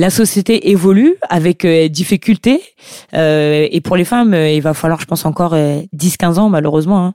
la société évolue avec euh, difficulté. Euh, et pour les femmes, euh, il va falloir, je pense, encore 10-15 ans, malheureusement. Hein.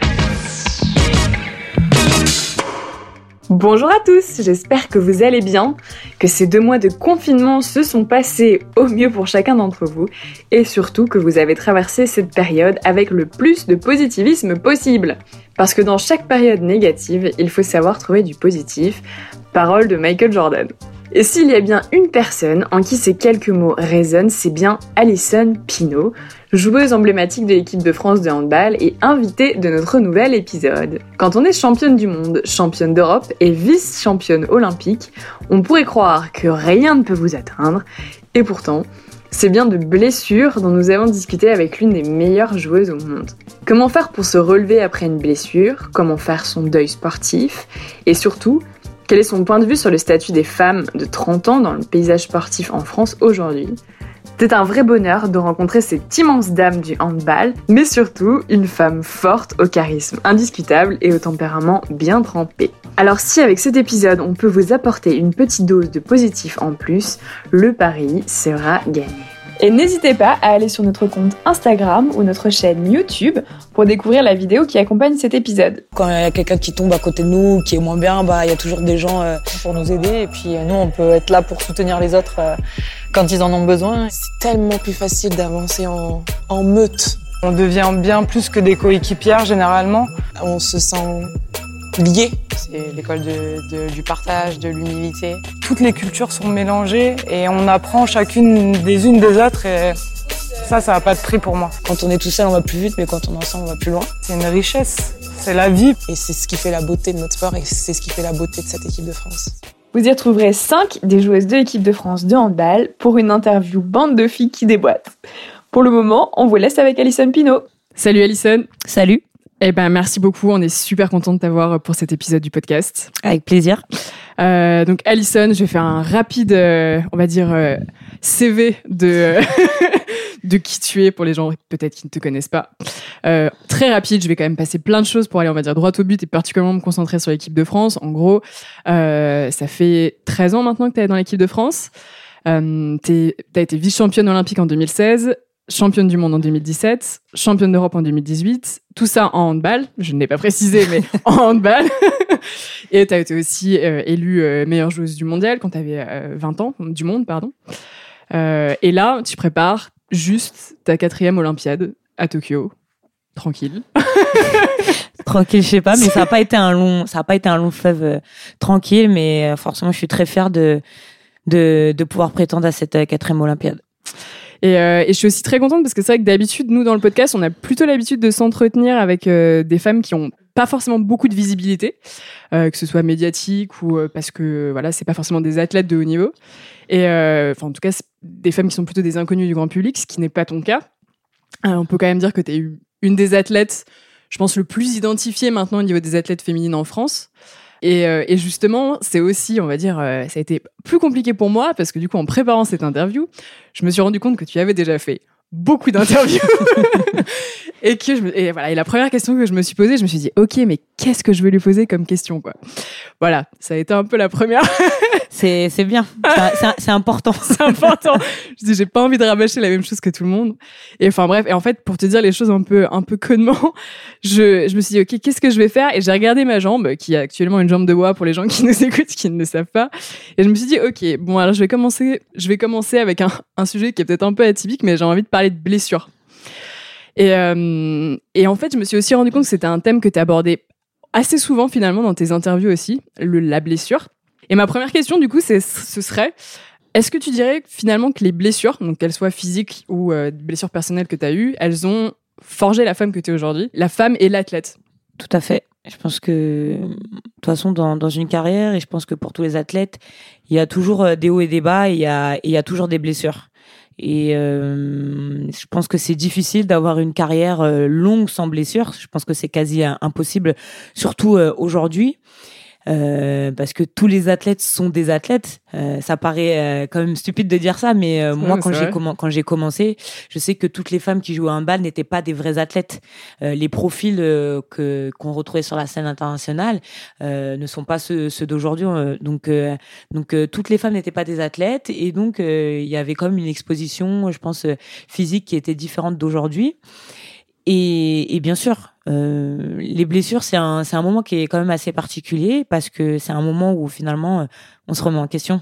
Bonjour à tous, j'espère que vous allez bien, que ces deux mois de confinement se sont passés au mieux pour chacun d'entre vous et surtout que vous avez traversé cette période avec le plus de positivisme possible. Parce que dans chaque période négative, il faut savoir trouver du positif. Parole de Michael Jordan. Et s'il y a bien une personne en qui ces quelques mots résonnent, c'est bien Alison Pinault, joueuse emblématique de l'équipe de France de handball et invitée de notre nouvel épisode. Quand on est championne du monde, championne d'Europe et vice-championne olympique, on pourrait croire que rien ne peut vous atteindre, et pourtant, c'est bien de blessures dont nous avons discuté avec l'une des meilleures joueuses au monde. Comment faire pour se relever après une blessure? Comment faire son deuil sportif? Et surtout, quel est son point de vue sur le statut des femmes de 30 ans dans le paysage sportif en France aujourd'hui? C'est un vrai bonheur de rencontrer cette immense dame du handball, mais surtout une femme forte au charisme indiscutable et au tempérament bien trempé. Alors si avec cet épisode on peut vous apporter une petite dose de positif en plus, le pari sera gagné. Et n'hésitez pas à aller sur notre compte Instagram ou notre chaîne YouTube pour découvrir la vidéo qui accompagne cet épisode. Quand il y a quelqu'un qui tombe à côté de nous, qui est moins bien, bah il y a toujours des gens euh, pour nous aider et puis euh, nous on peut être là pour soutenir les autres euh, quand ils en ont besoin. C'est tellement plus facile d'avancer en, en meute. On devient bien plus que des coéquipières généralement. On se sent lié. C'est l'école du partage, de l'humilité. Toutes les cultures sont mélangées et on apprend chacune des unes des autres et ça, ça n'a pas de prix pour moi. Quand on est tout seul, on va plus vite, mais quand on est ensemble, on va plus loin. C'est une richesse, c'est la vie. Et c'est ce qui fait la beauté de notre sport et c'est ce qui fait la beauté de cette équipe de France. Vous y retrouverez 5 des joueuses de l'équipe de France de handball pour une interview bande de filles qui déboîtent. Pour le moment, on vous laisse avec Alison Pinault. Salut Alison. Salut. Eh ben merci beaucoup, on est super content de t'avoir pour cet épisode du podcast. Avec plaisir. Euh, donc Alison, je vais faire un rapide, euh, on va dire euh, CV de de qui tu es pour les gens peut-être qui ne te connaissent pas. très rapide, je vais quand même passer plein de choses pour aller, on va dire droit au but et particulièrement me concentrer sur l'équipe de France. En gros, ça fait 13 ans maintenant que tu es dans l'équipe de France. Euh, tu as été vice-championne olympique en 2016, championne du monde en 2017, championne d'Europe en 2018, tout ça en handball, je ne l'ai pas précisé, mais en handball. et tu as été aussi euh, élue euh, meilleure joueuse du mondial quand tu avais 20 ans, du monde, pardon. Euh, et là, tu prépares juste ta quatrième Olympiade à Tokyo. Tranquille. tranquille, je sais pas, mais ça n'a pas été un long, ça a pas été un long fleuve tranquille, mais forcément, je suis très fière de, de, de pouvoir prétendre à cette quatrième Olympiade. Et, euh, et, je suis aussi très contente parce que c'est vrai que d'habitude, nous, dans le podcast, on a plutôt l'habitude de s'entretenir avec euh, des femmes qui ont pas forcément beaucoup de visibilité, euh, que ce soit médiatique ou euh, parce que voilà, c'est pas forcément des athlètes de haut niveau. Et euh, enfin, en tout cas, des femmes qui sont plutôt des inconnues du grand public, ce qui n'est pas ton cas. on peut quand même dire que tu es une des athlètes, je pense, le plus identifiée maintenant au niveau des athlètes féminines en France. Et, euh, et justement, c'est aussi, on va dire, euh, ça a été plus compliqué pour moi parce que du coup, en préparant cette interview, je me suis rendu compte que tu avais déjà fait beaucoup d'interviews. Et que je me, et voilà et la première question que je me suis posée je me suis dit ok mais qu'est-ce que je vais lui poser comme question quoi? Voilà ça a été un peu la première c'est c'est bien. C'est important. C'est important. Je dis j'ai pas envie de rabâcher la même chose que tout le monde. Et enfin bref. Et en fait pour te dire les choses un peu un peu connement je je me suis dit ok qu'est-ce que je vais faire? Et j'ai regardé ma jambe qui a actuellement une jambe de bois pour les gens qui nous écoutent qui ne le savent pas. Et je me suis dit ok bon alors je vais commencer je vais commencer avec un un sujet qui est peut-être un peu atypique mais j'ai envie de parler de blessures. Et, euh, et en fait, je me suis aussi rendu compte que c'était un thème que tu abordais assez souvent finalement dans tes interviews aussi, le, la blessure. Et ma première question, du coup, c'est, ce serait, est-ce que tu dirais finalement que les blessures, donc qu'elles soient physiques ou euh, blessures personnelles que tu as eues, elles ont forgé la femme que tu es aujourd'hui, la femme et l'athlète? Tout à fait. Je pense que, de toute façon, dans, une carrière, et je pense que pour tous les athlètes, il y a toujours euh, des hauts et des bas, et il y a, toujours des blessures. Et euh, je pense que c'est difficile d'avoir une carrière euh, longue sans blessure. Je pense que c'est quasi impossible, surtout aujourd'hui. Euh, parce que tous les athlètes sont des athlètes. Euh, ça paraît euh, quand même stupide de dire ça, mais euh, moi, quand j'ai quand j'ai commencé, je sais que toutes les femmes qui jouaient un bal n'étaient pas des vrais athlètes. Euh, les profils que qu'on retrouvait sur la scène internationale euh, ne sont pas ceux, ceux d'aujourd'hui. Donc, euh, donc euh, toutes les femmes n'étaient pas des athlètes, et donc euh, il y avait quand même une exposition, je pense, physique qui était différente d'aujourd'hui. Et, et bien sûr, euh, les blessures, c'est un, c'est un moment qui est quand même assez particulier parce que c'est un moment où finalement euh, on se remet en question,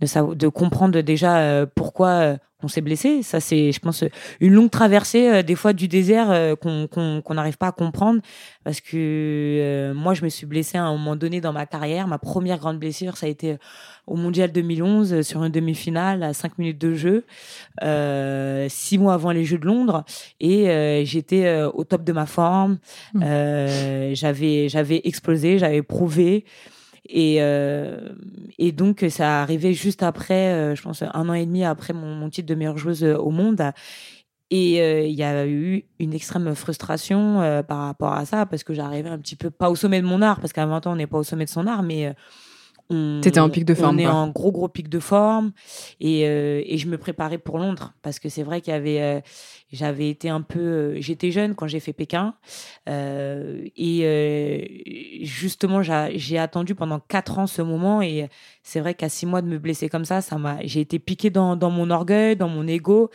de, savoir, de comprendre déjà euh, pourquoi on s'est blessé. Ça, c'est, je pense, une longue traversée euh, des fois du désert euh, qu'on n'arrive pas à comprendre parce que euh, moi, je me suis blessée à un moment donné dans ma carrière. Ma première grande blessure, ça a été au Mondial 2011 euh, sur une demi-finale à 5 minutes de jeu, euh, six mois avant les Jeux de Londres, et euh, j'étais euh, au top de ma forme. Mmh. Euh, j'avais j'avais explosé, j'avais prouvé. Et, euh, et donc, ça arrivait juste après, euh, je pense, un an et demi après mon, titre de meilleure joueuse euh, au monde. Et il y a eu une extrême frustration par rapport à ça, parce que j'arrivais un petit peu, pas au sommet de mon art, parce qu'à 20 ans, on n'est pas au sommet de son art, mais T'étais en pic de forme, On est quoi. en gros, gros pic de forme. Et, euh, et je me préparais pour Londres, parce que c'est vrai qu'il y avait, euh, j'avais été un peu, euh, j'étais jeune quand j'ai fait Pékin. Euh, et euh, justement, j'a- j'ai attendu pendant quatre ans ce moment. Et c'est vrai qu'à six mois de me blesser comme ça, ça m'a, j'ai été piqué dans, dans mon orgueil, dans mon ego,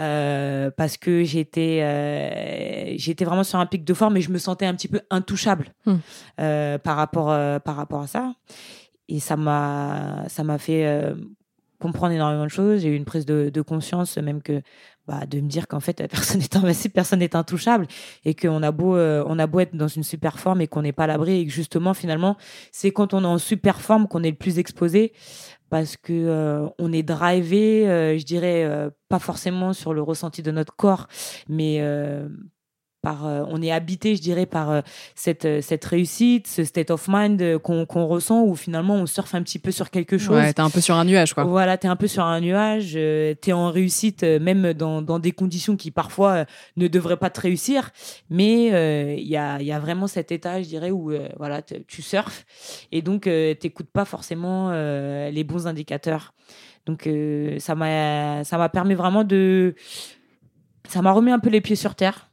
euh, parce que j'étais, euh, j'étais vraiment sur un pic de forme et je me sentais un petit peu intouchable Hmm. euh, par rapport, euh, par rapport à ça. Et ça m'a, ça m'a fait euh, comprendre énormément de choses. J'ai eu une prise de, de conscience, même que bah, de me dire qu'en fait personne n'est invincible, personne n'est intouchable, et qu'on a beau, euh, on a beau être dans une super forme et qu'on n'est pas à l'abri, et que justement finalement c'est quand on est en super forme qu'on est le plus exposé, parce que euh, on est drivé, euh, je dirais euh, pas forcément sur le ressenti de notre corps, mais euh, par, euh, on est habité, je dirais, par euh, cette, euh, cette réussite, ce state of mind euh, qu'on ressent, où finalement on surfe un petit peu sur quelque chose. Ouais, t'es un peu sur un nuage, quoi. Voilà, t'es un peu sur un nuage, t'es en réussite, même dans, dans des conditions qui parfois ne devraient pas te réussir, mais il y, a, il y a vraiment cet état, je dirais, où voilà, tu surfes et donc t'écoutes pas forcément les bons indicateurs. Donc ça m'a permis vraiment de ça m'a remis un peu les pieds sur terre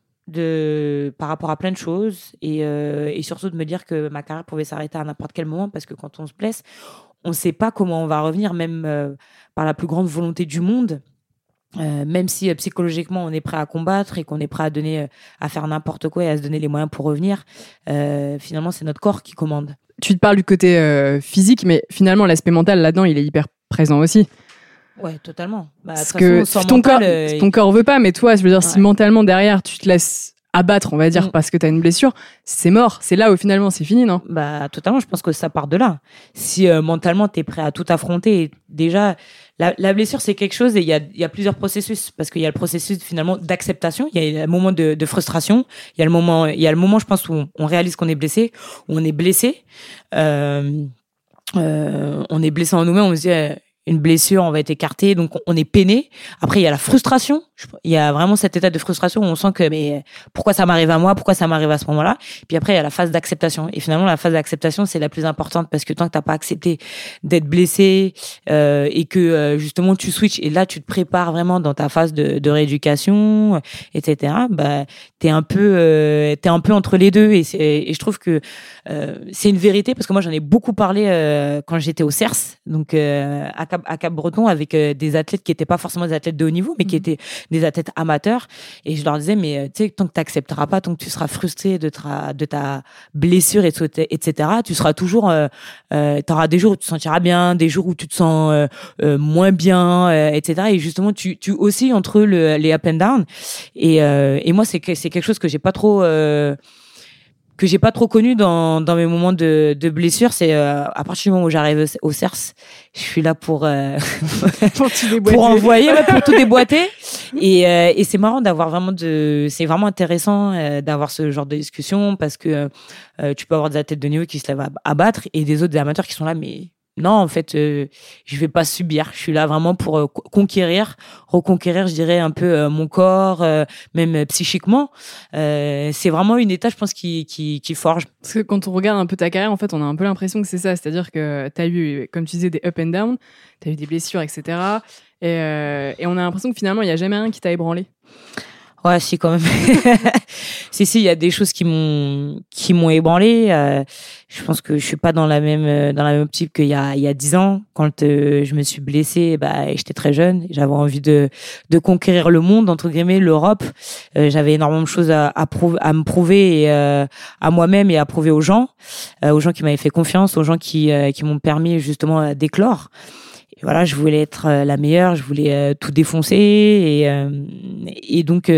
par rapport à plein de choses et, euh, et surtout de me dire que ma carrière pouvait s'arrêter à n'importe quel moment parce que quand on se blesse on ne sait pas comment on va revenir même euh, par la plus grande volonté du monde Euh, même si psychologiquement on est prêt à combattre et qu'on est prêt à donner à faire n'importe quoi et à se donner les moyens pour revenir finalement c'est notre corps qui commande Tu te parles du côté physique, mais finalement, l'aspect mental là-dedans, il est hyper présent aussi. Ouais totalement Bah, Parce toute que façon, ton, mental, corps, euh, ton corps veut pas, mais toi, je veux dire, si mentalement derrière, tu te laisses abattre, on va dire, Mm. parce que t'as une blessure, c'est mort. C'est là où finalement c'est fini, non? Bah totalement, je pense que ça part de là. Si euh, mentalement tu es prêt à tout affronter, et déjà la, la blessure c'est quelque chose et il y a, y a plusieurs processus parce qu'il y a le processus finalement d'acceptation, il y a le moment de, de frustration, il y a le moment, il y a le moment je pense où on, on réalise qu'on est blessé, où on est blessé, euh, euh, on est blessé en nous-mêmes, on se dit une blessure, on va être écarté, donc on- est peiné. Après, il y a la frustration. Il y a vraiment cet état de frustration où on sent que mais pourquoi ça m'arrive à moi, pourquoi ça m'arrive à ce moment-là? Puis après, il y a la phase d'acceptation. Et finalement, la phase d'acceptation, c'est la plus importante parce que tant que t'as pas accepté d'être blessé euh, et que euh, justement tu switches et là tu te prépares vraiment dans ta phase de, rééducation, etc. Bah, t'es un peu, euh, t'es un peu entre les deux et, et je trouve que c'est une vérité parce que moi j'en ai beaucoup parlé euh, quand j'étais au CERS, donc euh, à Cap, à Cap-Breton avec euh, des athlètes qui étaient pas forcément des athlètes de haut niveau, mais qui étaient des athlètes amateurs. Et je leur disais, mais euh, tu sais, tant que t'accepteras pas, tant que tu seras frustré de ta, de ta blessure, etc., tu seras toujours, euh, euh, t'auras des jours où tu te sentiras bien, des jours où tu te sens euh, euh, moins bien, euh, etc. Et justement, tu, tu aussi entre le, les up and down. Et, euh, et moi, c'est que- c'est quelque chose que j'ai pas trop. Que j'ai pas trop connu dans, dans mes moments de, de blessure, c'est euh, à partir du moment où j'arrive au, CERS, je suis là pour euh, Pour envoyer, ouais, pour tout déboîter. Et, euh, et c'est marrant d'avoir vraiment de, c'est vraiment intéressant euh, d'avoir ce genre de discussion parce que euh, tu peux avoir des athlètes de niveau qui se lèvent à, à battre et des autres des amateurs qui sont là, mais non, en fait, euh, je vais pas subir. Je suis là vraiment pour euh, co- conquérir, reconquérir, je dirais un peu euh, mon corps, euh, même euh, psychiquement. C'est vraiment une étape, je pense, qui qui, qui forge. Parce que quand on regarde un peu ta carrière, en fait, on a un peu l'impression que c'est ça. C'est-à-dire que tu as eu, comme tu disais, des up and down, tu as eu des blessures, etc. Et, et on a l'impression que finalement, il n'y a jamais rien qui t'a ébranlé. Ouais, si quand même. si si, il y a des choses qui m'ont qui m'ont ébranlé. Euh, je pense que je suis pas dans la même euh, dans la même optique qu'il y a il y a dix ans quand euh, je me suis blessée. Bah, j'étais très jeune. J'avais envie de de conquérir le monde entre guillemets, l'Europe. J'avais énormément de choses à à, prouver, à me prouver à moi-même et à prouver aux gens, aux gens qui m'avaient fait confiance, aux gens qui qui m'ont permis justement d'éclore. Voilà, je voulais être euh, la meilleure, je voulais euh, tout défoncer et euh, et donc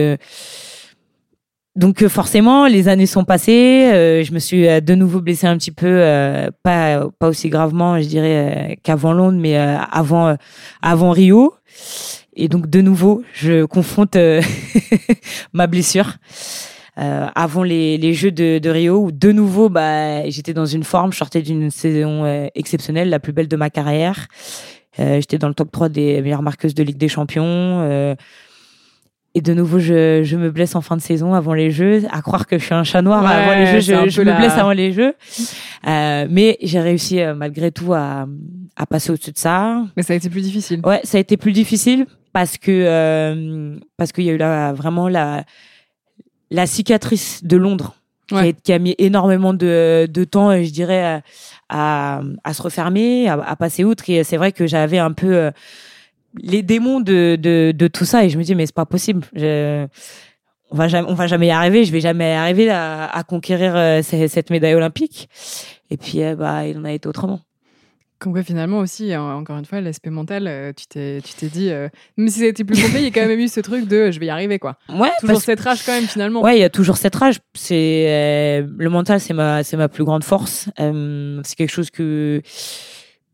donc forcément les années sont passées, euh, je me suis de nouveau blessée un petit peu, euh, pas pas aussi gravement, je dirais qu'avant Londres, mais avant avant Rio. Et donc de nouveau, je confronte ma blessure. Avant les, les Jeux de, de Rio, où de nouveau, bah, j'étais dans une forme, je sortais d'une saison exceptionnelle, la plus belle de ma carrière. Euh, j'étais dans le top 3 des meilleures marqueuses de Ligue des Champions. euh, et de nouveau, je, je me blesse en fin de saison avant les Jeux. À croire que je suis un chat noir Ouais, avant les Jeux, je, me la- blesse avant les Jeux. Euh, mais j'ai réussi euh, malgré tout à, à passer au-dessus de ça. Mais ça a été plus difficile. Ouais, ça a été plus difficile parce que euh, parce qu'il y a eu là vraiment la la cicatrice de Londres Ouais. qui a mis énormément de, de temps, euh, je dirais, à, à, se refermer, à, à passer outre. Et c'est vrai que j'avais un peu euh, les démons de, de, de tout ça et je me dis mais c'est pas possible. Je, on va jamais, on va jamais y arriver. Je vais jamais arriver à, à conquérir euh, ce- cette médaille olympique. Et puis euh, bah il en a été autrement. Comme quoi, finalement, aussi, euh, encore une fois, l'aspect mental, euh, tu t'es tu t'es dit, euh, même si ça a été plus complet, il y a quand même eu ce truc de je vais y arriver, quoi. Ouais, Toujours parce- cette rage, quand même, finalement. Ouais, il y a toujours cette rage. C'est le mental, c'est ma, c'est ma plus grande force. C'est quelque chose que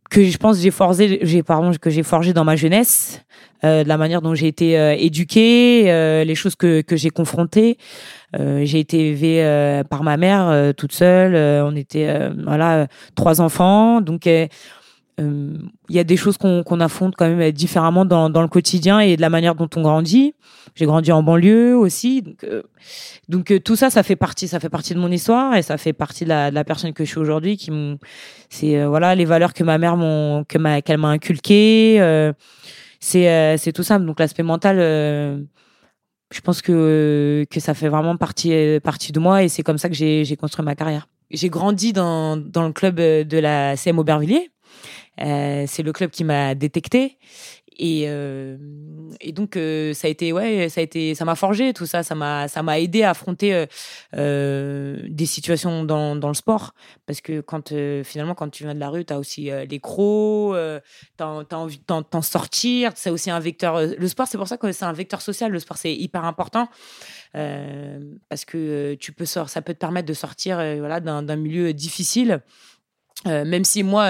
que je pense j'ai forgé, j'ai pardon, que j'ai forgé dans ma jeunesse, euh, de la manière dont j'ai été euh, éduquée, euh, les choses que que j'ai confrontées. Euh, j'ai été élevée euh, par ma mère euh, toute seule. On était voilà trois enfants, donc. Euh, il y a des choses qu'on qu'on affronte quand même différemment dans, dans le quotidien et de la manière dont on grandit. J'ai grandi en banlieue aussi, donc euh, donc euh, tout ça, ça fait partie, ça fait partie de mon histoire et ça fait partie de la, de la personne que je suis aujourd'hui. Qui c'est euh, voilà les valeurs que ma mère m'ont, que ma, qu'elle m'a inculquées. c'est c'est tout ça. Donc l'aspect mental, je pense que que ça fait vraiment partie partie de moi et c'est comme ça que j'ai construit ma carrière. J'ai grandi dans dans le club de la CM Aubervilliers. Euh, c'est le club qui m'a détecté. Et euh, donc euh, ça a été ouais ça a été ça m'a forgé tout ça. Ça m'a ça m'a aidé à affronter des situations dans dans le sport. Parce que quand finalement quand tu viens de la rue tu as aussi les crocs t'as as envie de t'en- sortir. C'est aussi un vecteur le sport c'est pour ça que c'est un vecteur social. Le sport c'est hyper important parce que tu peux sor- ça peut te permettre de sortir voilà d'un milieu difficile euh, même si moi,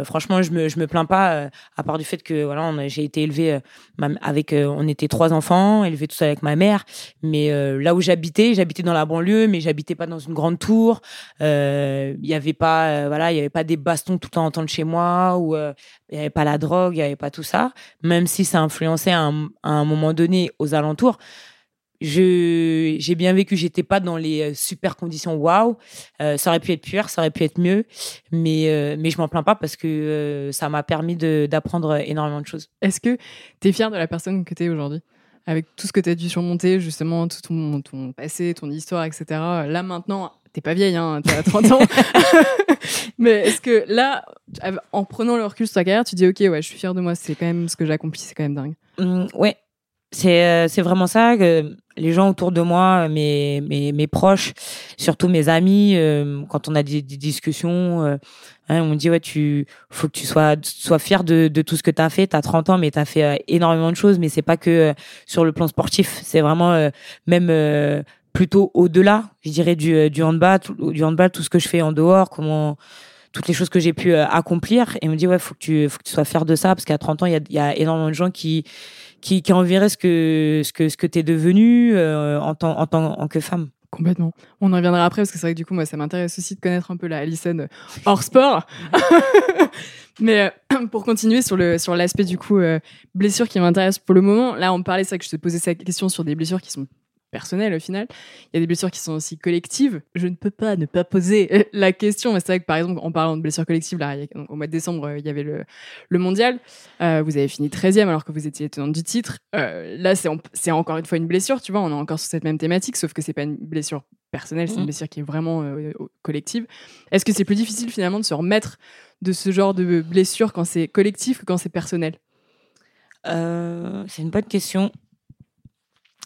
euh, franchement, je me je me plains pas, euh, à part du fait que voilà, j'ai été élevée euh, avec, euh, on était trois enfants, élevés tous avec ma mère. Mais euh, là où j'habitais, j'habitais dans la banlieue, mais j'habitais pas dans une grande tour. Euh, Il y avait pas, euh, voilà, il y avait pas des bastons tout le temps entendre chez moi, ou euh, il y avait pas la drogue, il y avait pas tout ça. Même si ça influençait à un, à un moment donné aux alentours. Je j'ai bien vécu, j'étais pas dans les euh, super conditions waouh. Euh, ça aurait pu être pire, ça aurait pu être mieux, mais euh, mais je m'en plains pas parce que euh, ça m'a permis d'apprendre énormément de choses. Est-ce que tu es fier de la personne que tu es aujourd'hui? Avec tout ce que tu as dû surmonter, justement, tout ton, ton passé, ton histoire, etc. Là, maintenant, t'es pas vieille, hein, t'as 30 ans. Mais est-ce que là, en prenant le recul sur ta carrière, tu dis, OK, ouais, je suis fier de moi, c'est quand même ce que j'ai accompli, c'est quand même dingue. Hum, ouais, c'est euh, c'est vraiment ça que les gens autour de moi, mes mes mes proches, surtout mes amis, euh, quand on a des, des discussions, euh, hein, on me dit ouais tu faut que tu sois sois fier de de tout ce que tu as fait. Tu as 30 ans mais tu as fait euh, énormément de choses mais c'est pas que euh, sur le plan sportif, c'est vraiment euh, même plutôt au-delà, je dirais, du, du handball, tout, du handball, tout ce que je fais en dehors, comment toutes les choses que j'ai pu accomplir. Et il me dit, ouais, faut que tu, faut que tu sois fier de ça, parce qu'à 30 ans, il y a, il y a énormément de gens qui, qui, qui envieraient ce que, ce que, ce que t'es devenu euh, en, tant, en tant que femme. Complètement. On en reviendra après parce que c'est vrai que du coup, moi, ça m'intéresse aussi de connaître un peu la Alison euh, hors sport. Mais euh, pour continuer sur le sur l'aspect du coup blessure qui m'intéresse pour le moment, là, on parlait vrai que je te posais cette question sur des blessures qui sont personnelles au final. Il y a des blessures qui sont aussi collectives. Je ne peux pas ne pas poser euh, la question, mais c'est vrai que par exemple, en parlant de blessures collectives, là, au mois de décembre, euh, il y avait le, le mondial. Euh, vous avez fini 13e alors que vous étiez tenante du titre. Euh, là, c'est en- c'est encore une fois une blessure, tu vois, on est encore sur cette même thématique, sauf que c'est pas une blessure personnelle, c'est une Mhm. blessure qui est vraiment euh, collective. Est-ce que c'est plus difficile finalement de se remettre de ce genre de blessure quand c'est collectif que quand c'est personnel? C'est une bonne question.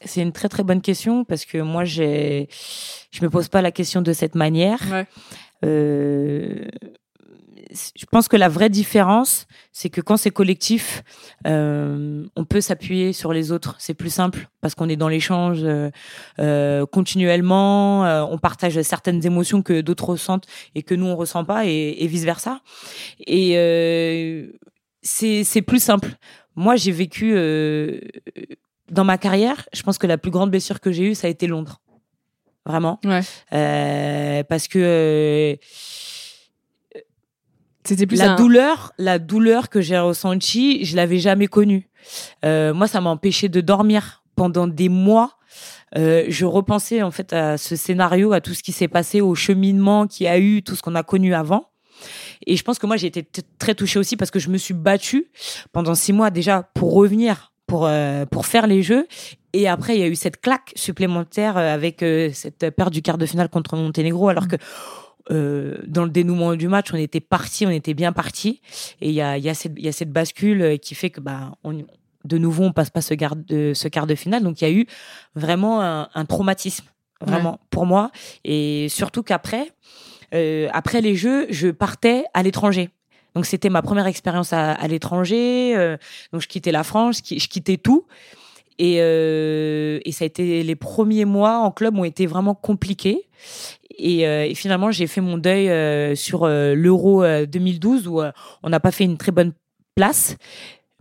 C'est une très très bonne question parce que moi j'ai, je me pose pas la question de cette manière. Ouais. Euh, je pense que la vraie différence, c'est que quand c'est collectif, euh, on peut s'appuyer sur les autres. C'est plus simple parce qu'on est dans l'échange euh, euh, continuellement. euh, on partage certaines émotions que d'autres ressentent et que nous on ressent pas, et, et vice versa. Et euh, c'est c'est plus simple. Moi, j'ai vécu euh, dans ma carrière. Je pense que la plus grande blessure que j'ai eue, ça a été Londres. Vraiment. Ouais. Euh, parce que euh, C'était plus la un- douleur, la douleur que j'ai ressentie, je l'avais jamais connue. Euh, moi, ça m'a empêché de dormir pendant des mois. Euh, je repensais en fait à ce scénario, à tout ce qui s'est passé, au cheminement qu'il y a eu, tout ce qu'on a connu avant. Et je pense que moi, j'ai été très touchée aussi parce que je me suis battue pendant six mois déjà pour revenir, pour euh, pour faire les jeux. Et après, il y a eu cette claque supplémentaire euh, avec euh, cette perte du quart de finale contre Monténégro, alors que euh, dans le dénouement du match, on était parti, on était bien parti. Et il y a, y, a cette- y a cette bascule qui fait que bah, on, de nouveau, on passe pas ce, garde, de, ce quart de finale. Donc il y a eu vraiment un, un traumatisme, vraiment, pour moi. Et surtout qu'après, euh, après les Jeux, je partais à l'étranger. Donc c'était ma première expérience à, à l'étranger. euh, donc je quittais la France, je qui- je quittais tout. Et, euh, et ça a été les premiers mois en club ont été vraiment compliqués. Et, euh, et finalement, j'ai fait mon deuil euh, sur euh, l'Euro euh, 2012 où euh, on n'a pas fait une très bonne place.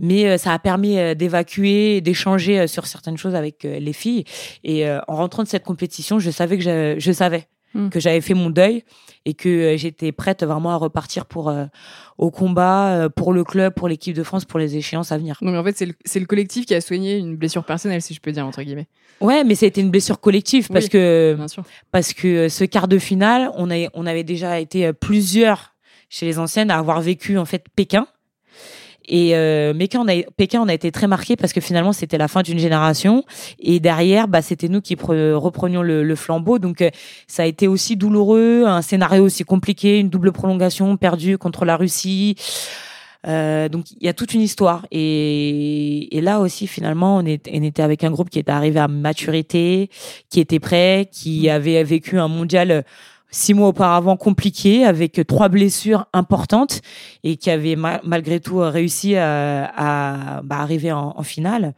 Mais ça a permis d'évacuer, d'échanger sur certaines choses avec les filles. Et en rentrant de cette compétition, je savais que je, je savais Mm. que j'avais fait mon deuil et que euh, j'étais prête vraiment à repartir pour euh, au combat, euh, pour le club, pour l'équipe de France, pour les échéances à venir. Donc en fait, c'est le, c'est le collectif qui a soigné une blessure personnelle, si je peux dire, entre guillemets. Ouais, mais ça a été une blessure collective parce Oui. que parce que euh, ce quart de finale, on, a, on avait déjà été plusieurs chez les anciennes à avoir vécu en fait Pékin. Et euh, Pékin, on a, Pékin, on a été très marqué parce que finalement c'était la fin d'une génération et derrière, bah, c'était nous qui pre- reprenions le, le flambeau. Donc euh, ça a été aussi douloureux, un scénario aussi compliqué, une double prolongation perdue contre la Russie. Euh, donc il y a toute une histoire et, et là aussi finalement on, est, on était avec un groupe qui était arrivé à maturité, qui était prêt, qui avait vécu un mondial six mois auparavant compliqué avec trois blessures importantes et qui avait ma- malgré tout euh, réussi à, à, bah, arriver en, en finale.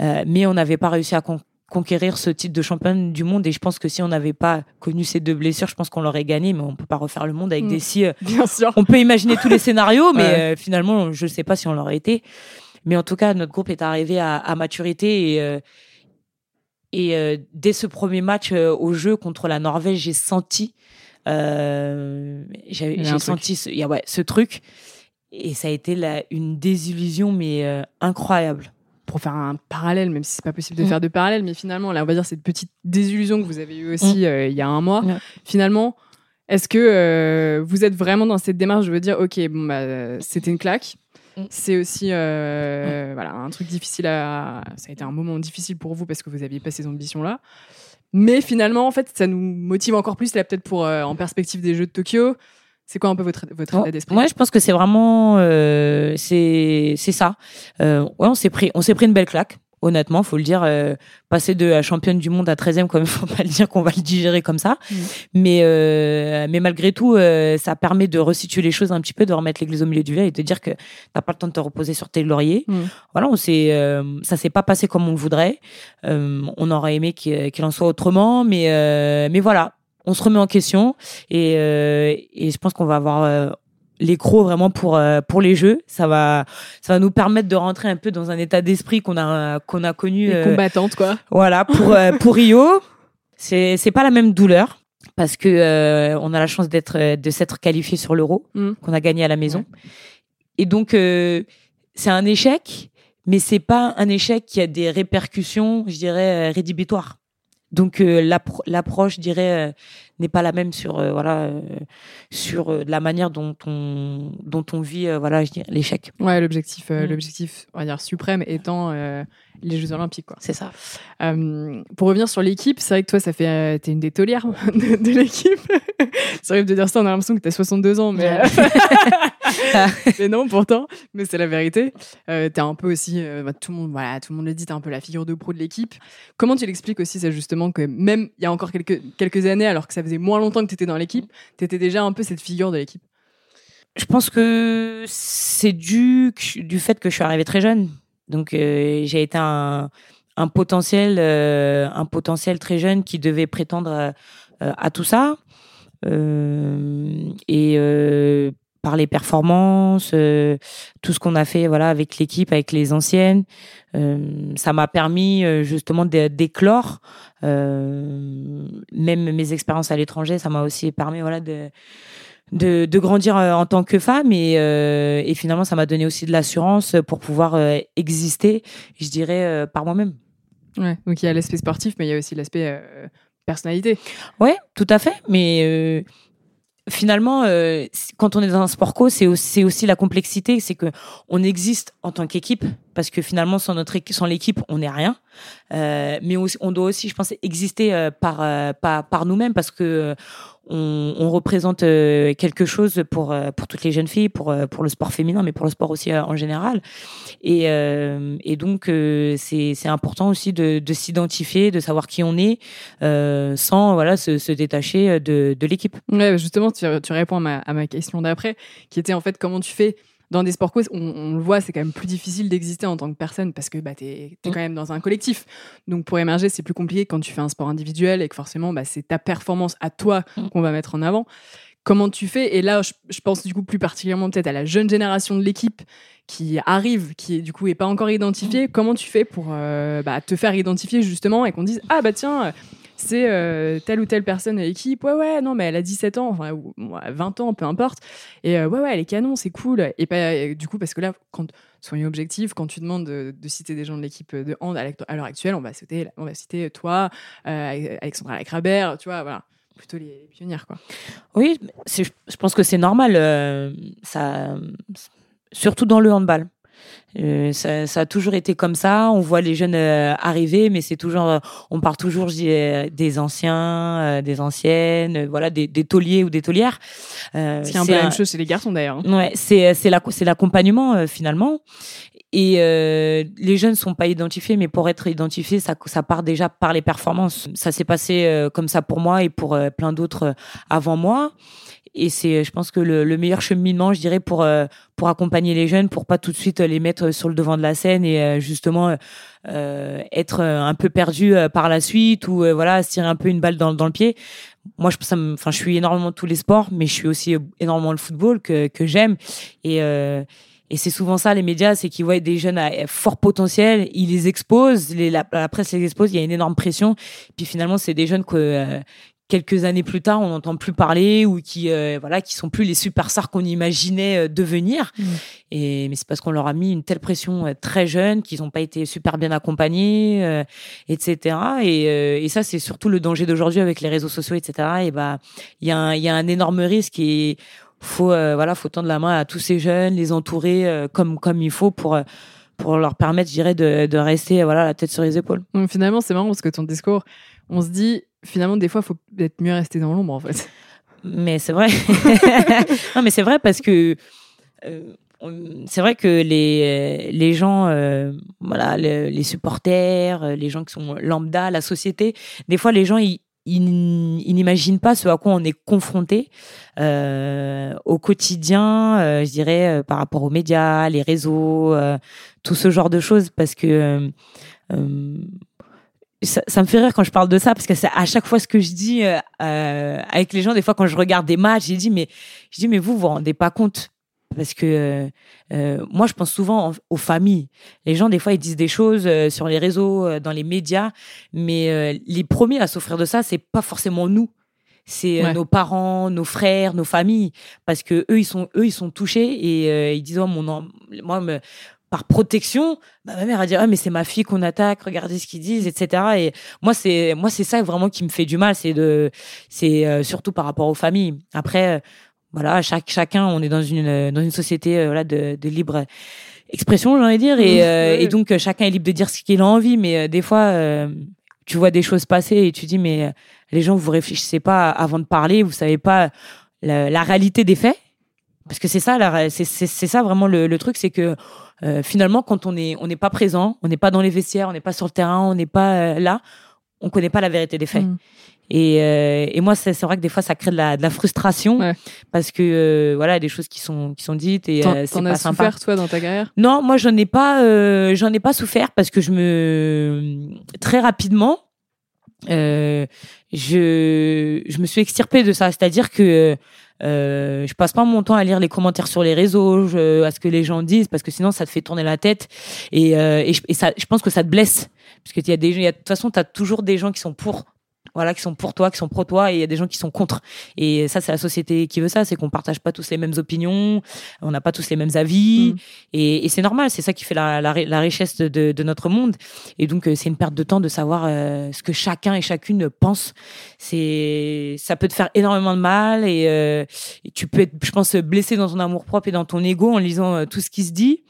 Euh, mais on n'avait pas réussi à con- conquérir ce titre de championne du monde et je pense que si on n'avait pas connu ces deux blessures, je pense qu'on l'aurait gagné, mais on peut pas refaire le monde avec Mm. des si euh, Bien sûr. on peut imaginer tous les scénarios, mais Ouais. euh, finalement, je ne sais pas si on l'aurait été. Mais en tout cas, notre groupe est arrivé à, à maturité et, euh, et euh, dès ce premier match euh, au jeu contre la Norvège, j'ai senti, euh, j'ai senti ce, ouais, ce truc et ça a été la, une désillusion mais euh, incroyable. Pour faire un parallèle, même si c'est pas possible de Mm. faire de parallèle, mais finalement, là, on va dire cette petite désillusion que vous avez eue aussi euh, il y a un mois. Mm. Finalement, est-ce que vous êtes vraiment dans cette démarche de vous dire, ok, bon, bah, c'était une claque. Mm. C'est aussi euh, voilà, un truc difficile à. Ça a été un moment difficile pour vous parce que vous aviez pas ces ambitions-là. Mais finalement, en fait, ça nous motive encore plus, là, peut-être pour euh, en perspective des Jeux de Tokyo. C'est quoi un peu votre, votre état d'esprit? Moi, je pense que c'est vraiment euh, c'est c'est ça. Euh, ouais, on s'est pris on s'est pris une belle claque honnêtement, faut le dire. euh, passer de la championne du monde à 13e, quand même, faut pas le dire qu'on va le digérer comme ça. Mm. Mais, euh, mais malgré tout, euh, ça permet de resituer les choses un petit peu, de remettre l'église au milieu du lait et de dire que t'as pas le temps de te reposer sur tes lauriers. Mm. Voilà, on s'est, euh, ça s'est pas passé comme on le voudrait. Euh, on aurait aimé qu'il qu'il en soit autrement, mais, euh, mais voilà, on se remet en question et, euh, et je pense qu'on va avoir euh, les crocs vraiment pour euh, pour les jeux. Ça va ça va nous permettre de rentrer un peu dans un état d'esprit qu'on a qu'on a connu. Les euh, combattantes, quoi. voilà pour euh, pour Rio, c'est c'est pas la même douleur parce que euh, on a la chance d'être de s'être qualifié sur l'Euro Mm. qu'on a gagné à la maison. Et donc euh, c'est un échec, mais c'est pas un échec qui a des répercussions, je dirais rédhibitoires. Donc euh, l'appro- l'approche, je dirais, euh, n'est pas la même sur euh, voilà sur la manière dont on dont on vit voilà l'échec. Ouais, l'objectif, Mm. l'objectif, on va dire suprême étant les Jeux Olympiques, quoi. C'est ça. Pour revenir sur l'équipe, c'est vrai que toi, ça fait, t'es une des taulières de, de l'équipe. c'est horrible de dire ça, on a l'impression que t'as 62 ans, mais, mais non, pourtant, mais c'est la vérité. Euh, t'es un peu aussi, euh, bah, tout le monde, voilà, tout le monde le dit, t'es un peu la figure de pro de l'équipe. Comment tu l'expliques aussi, ça justement, que même il y a encore quelques, années, alors que ça faisait moins longtemps que t'étais dans l'équipe, t'étais déjà un peu cette figure de l'équipe? Je pense que c'est dû du fait que je suis arrivée très jeune. Donc euh, j'ai été un, un potentiel, euh, un potentiel très jeune qui devait prétendre à tout ça. Et par les performances, euh, tout ce qu'on a fait, voilà, avec l'équipe, avec les anciennes, euh, ça m'a permis euh, justement d'é- d'éclore. Même mes expériences à l'étranger, ça m'a aussi permis, voilà, de de, de grandir en tant que femme et, euh, et finalement ça m'a donné aussi de l'assurance pour pouvoir euh, exister, je dirais, euh, par moi-même. Ouais. Donc il y a l'aspect sportif, mais il y a aussi l'aspect personnalité. Ouais, tout à fait. Mais finalement, euh, quand on est dans un sport co, c'est aussi, aussi la complexité, c'est que on existe en tant qu'équipe parce que finalement sans notre sans l'équipe, on n'est rien. Euh, mais aussi- on doit aussi, je pense, exister euh, par euh, par, par nous-mêmes parce que on, on représente euh, quelque chose pour euh, pour toutes les jeunes filles, pour euh, pour le sport féminin, mais pour le sport aussi en général. Et et donc c'est c'est important aussi de de s'identifier, de savoir qui on est, sans voilà se, se détacher de de l'équipe. Ouais, bah, justement, tu, tu réponds à ma, à ma question d'après, qui était en fait comment tu fais dans des sports co, on, on le voit, c'est quand même plus difficile d'exister en tant que personne parce que bah, tu es, Mm. quand même dans un collectif. Donc pour émerger, c'est plus compliqué quand tu fais un sport individuel et que forcément, bah, c'est ta performance à toi Mm. qu'on va mettre en avant. Comment tu fais? Et là, je, je pense du coup plus particulièrement peut-être à la jeune génération de l'équipe qui arrive, qui du coup est pas encore Mm. identifiée. Comment tu fais pour euh, bah, te faire identifier justement et qu'on dise ah bah tiens c'est euh, telle ou telle personne à l'équipe. Ouais, ouais, non, mais elle a 17 ans, enfin, ou, ouais, 20 ans, peu importe. Et euh, ouais, ouais, elle est canon, c'est cool. Et pas, du coup, parce que là, quand, soyons objectifs, quand tu demandes de, citer des gens de l'équipe de hand à, l'heure actuelle, on va citer, on va citer toi, euh, Alexandra Lecrabert, tu vois, voilà. Plutôt les, les pionnières, quoi. Oui, je pense que c'est normal. euh, ça, surtout dans le handball. Euh, ça, ça a toujours été comme ça. On voit les jeunes euh, arriver, mais c'est toujours, euh, on parle toujours, des anciens, des anciennes, voilà, des, des tauliers ou des taulières. C'est un peu la même chose chez les garçons, d'ailleurs. hein. Ouais, c'est c'est la c'est l'accompagnement finalement. Et les jeunes sont pas identifiés, mais pour être identifiés, ça ça part déjà par les performances. Ça s'est passé comme ça pour moi et pour plein d'autres avant moi. Et c'est, je pense que le, le meilleur cheminement, je dirais, pour euh, pour accompagner les jeunes, pour pas tout de suite les mettre sur le devant de la scène et euh, justement euh, être euh, un peu perdu euh, par la suite ou euh, voilà se tirer un peu une balle dans, dans le pied. Moi, je, ça enfin, je suis énormément tous les sports, mais je suis aussi euh, énormément le football que que j'aime et euh, et c'est souvent ça, les médias, c'est qu'ils voient des jeunes à fort potentiel, ils les exposent, la, la presse les expose, il y a une énorme pression. Puis finalement, c'est des jeunes que euh, quelques années plus tard, on n'entend plus parler ou qui euh, voilà, qui sont plus les superstars qu'on imaginait euh, devenir. Mm. Et mais c'est parce qu'on leur a mis une telle pression euh, très jeune qu'ils n'ont pas été super bien accompagnés, euh, etc. Et, euh, et ça, c'est surtout le danger d'aujourd'hui avec les réseaux sociaux, etc. Et bah, il y a un, il y a un énorme risque et faut euh, voilà faut tendre la main à tous ces jeunes les entourer euh, comme comme il faut pour pour leur permettre je dirais de, de rester voilà la tête sur les épaules Donc finalement, c'est marrant parce que ton discours, on se dit, finalement, des fois, il faut peut-être mieux rester dans l'ombre, en fait. mais c'est vrai non mais c'est vrai parce que euh, c'est vrai que les les gens, euh, voilà, le- les supporters, euh, les gens qui sont lambda, la société, des fois les gens ils ils, n'imaginent pas ce à quoi on est confronté au quotidien, je dirais par rapport aux médias, les réseaux, tout ce genre de choses, parce que ça, ça me fait rire quand je parle de ça parce que c'est à chaque fois ce que je dis euh, euh, avec les gens des fois quand je regarde des matchs j'ai dit mais je dis mais vous vous vous rendez pas compte? Parce que euh, moi je pense souvent en- aux familles. Les gens des fois ils disent des choses euh, sur les réseaux dans les médias mais les premiers à souffrir de ça c'est pas forcément nous. C'est Ouais. nos parents nos frères nos familles. Parce que eux ils sont eux ils sont touchés et euh, ils disent oh, mon moi me- par protection, bah, ma mère a dit ah mais c'est ma fille qu'on attaque, regardez ce qu'ils disent, etc. Et moi c'est moi c'est ça vraiment qui me fait du mal, c'est de c'est euh, surtout par rapport aux familles. Après euh, voilà chaque chacun on est dans une euh, dans une société euh, voilà de, de libre expression j'ai envie de dire et, donc chacun est libre de dire ce qu'il a envie, mais des fois tu vois des choses passer et tu dis mais les gens vous réfléchissez pas avant de parler, vous savez pas la, la réalité des faits parce que c'est ça c'est ça vraiment le, le truc c'est que euh, finalement quand on est on n'est pas présent on n'est pas dans les vestiaires on n'est pas sur le terrain on n'est pas euh, là on connaît pas la vérité des faits Mm. et, euh, et moi c'est vrai que des fois ça crée de la, de la frustration Ouais. parce que euh, voilà des choses qui sont qui sont dites et euh, c'est pas as sympa souffert, toi, dans ta carrière? Non, moi j'en ai pas, euh, j'en ai pas souffert parce que je me très rapidement, euh, je je me suis extirpée de ça. C'est-à-dire que euh, je passe pas mon temps à lire les commentaires sur les réseaux, à ce que les gens disent parce que sinon ça te fait tourner la tête. Et euh, et, je, ça, je pense que ça te blesse. Parce que y a des, y a- de toute façon t'as toujours des gens qui sont pour voilà, qui sont pour toi, qui sont pro toi, et il y a des gens qui sont contre. Et ça, c'est la société qui veut ça, c'est qu'on partage pas tous les mêmes opinions, on n'a pas tous les mêmes avis, Mm. et, et c'est normal, c'est ça qui fait la, la, ri- la richesse de, de notre monde. Et donc, euh, c'est une perte de temps de savoir euh, ce que chacun et chacune pense. C'est, ça peut te faire énormément de mal, et, euh, et tu peux être, je pense, blessé dans ton amour propre et dans ton ego en lisant euh, tout ce qui se dit.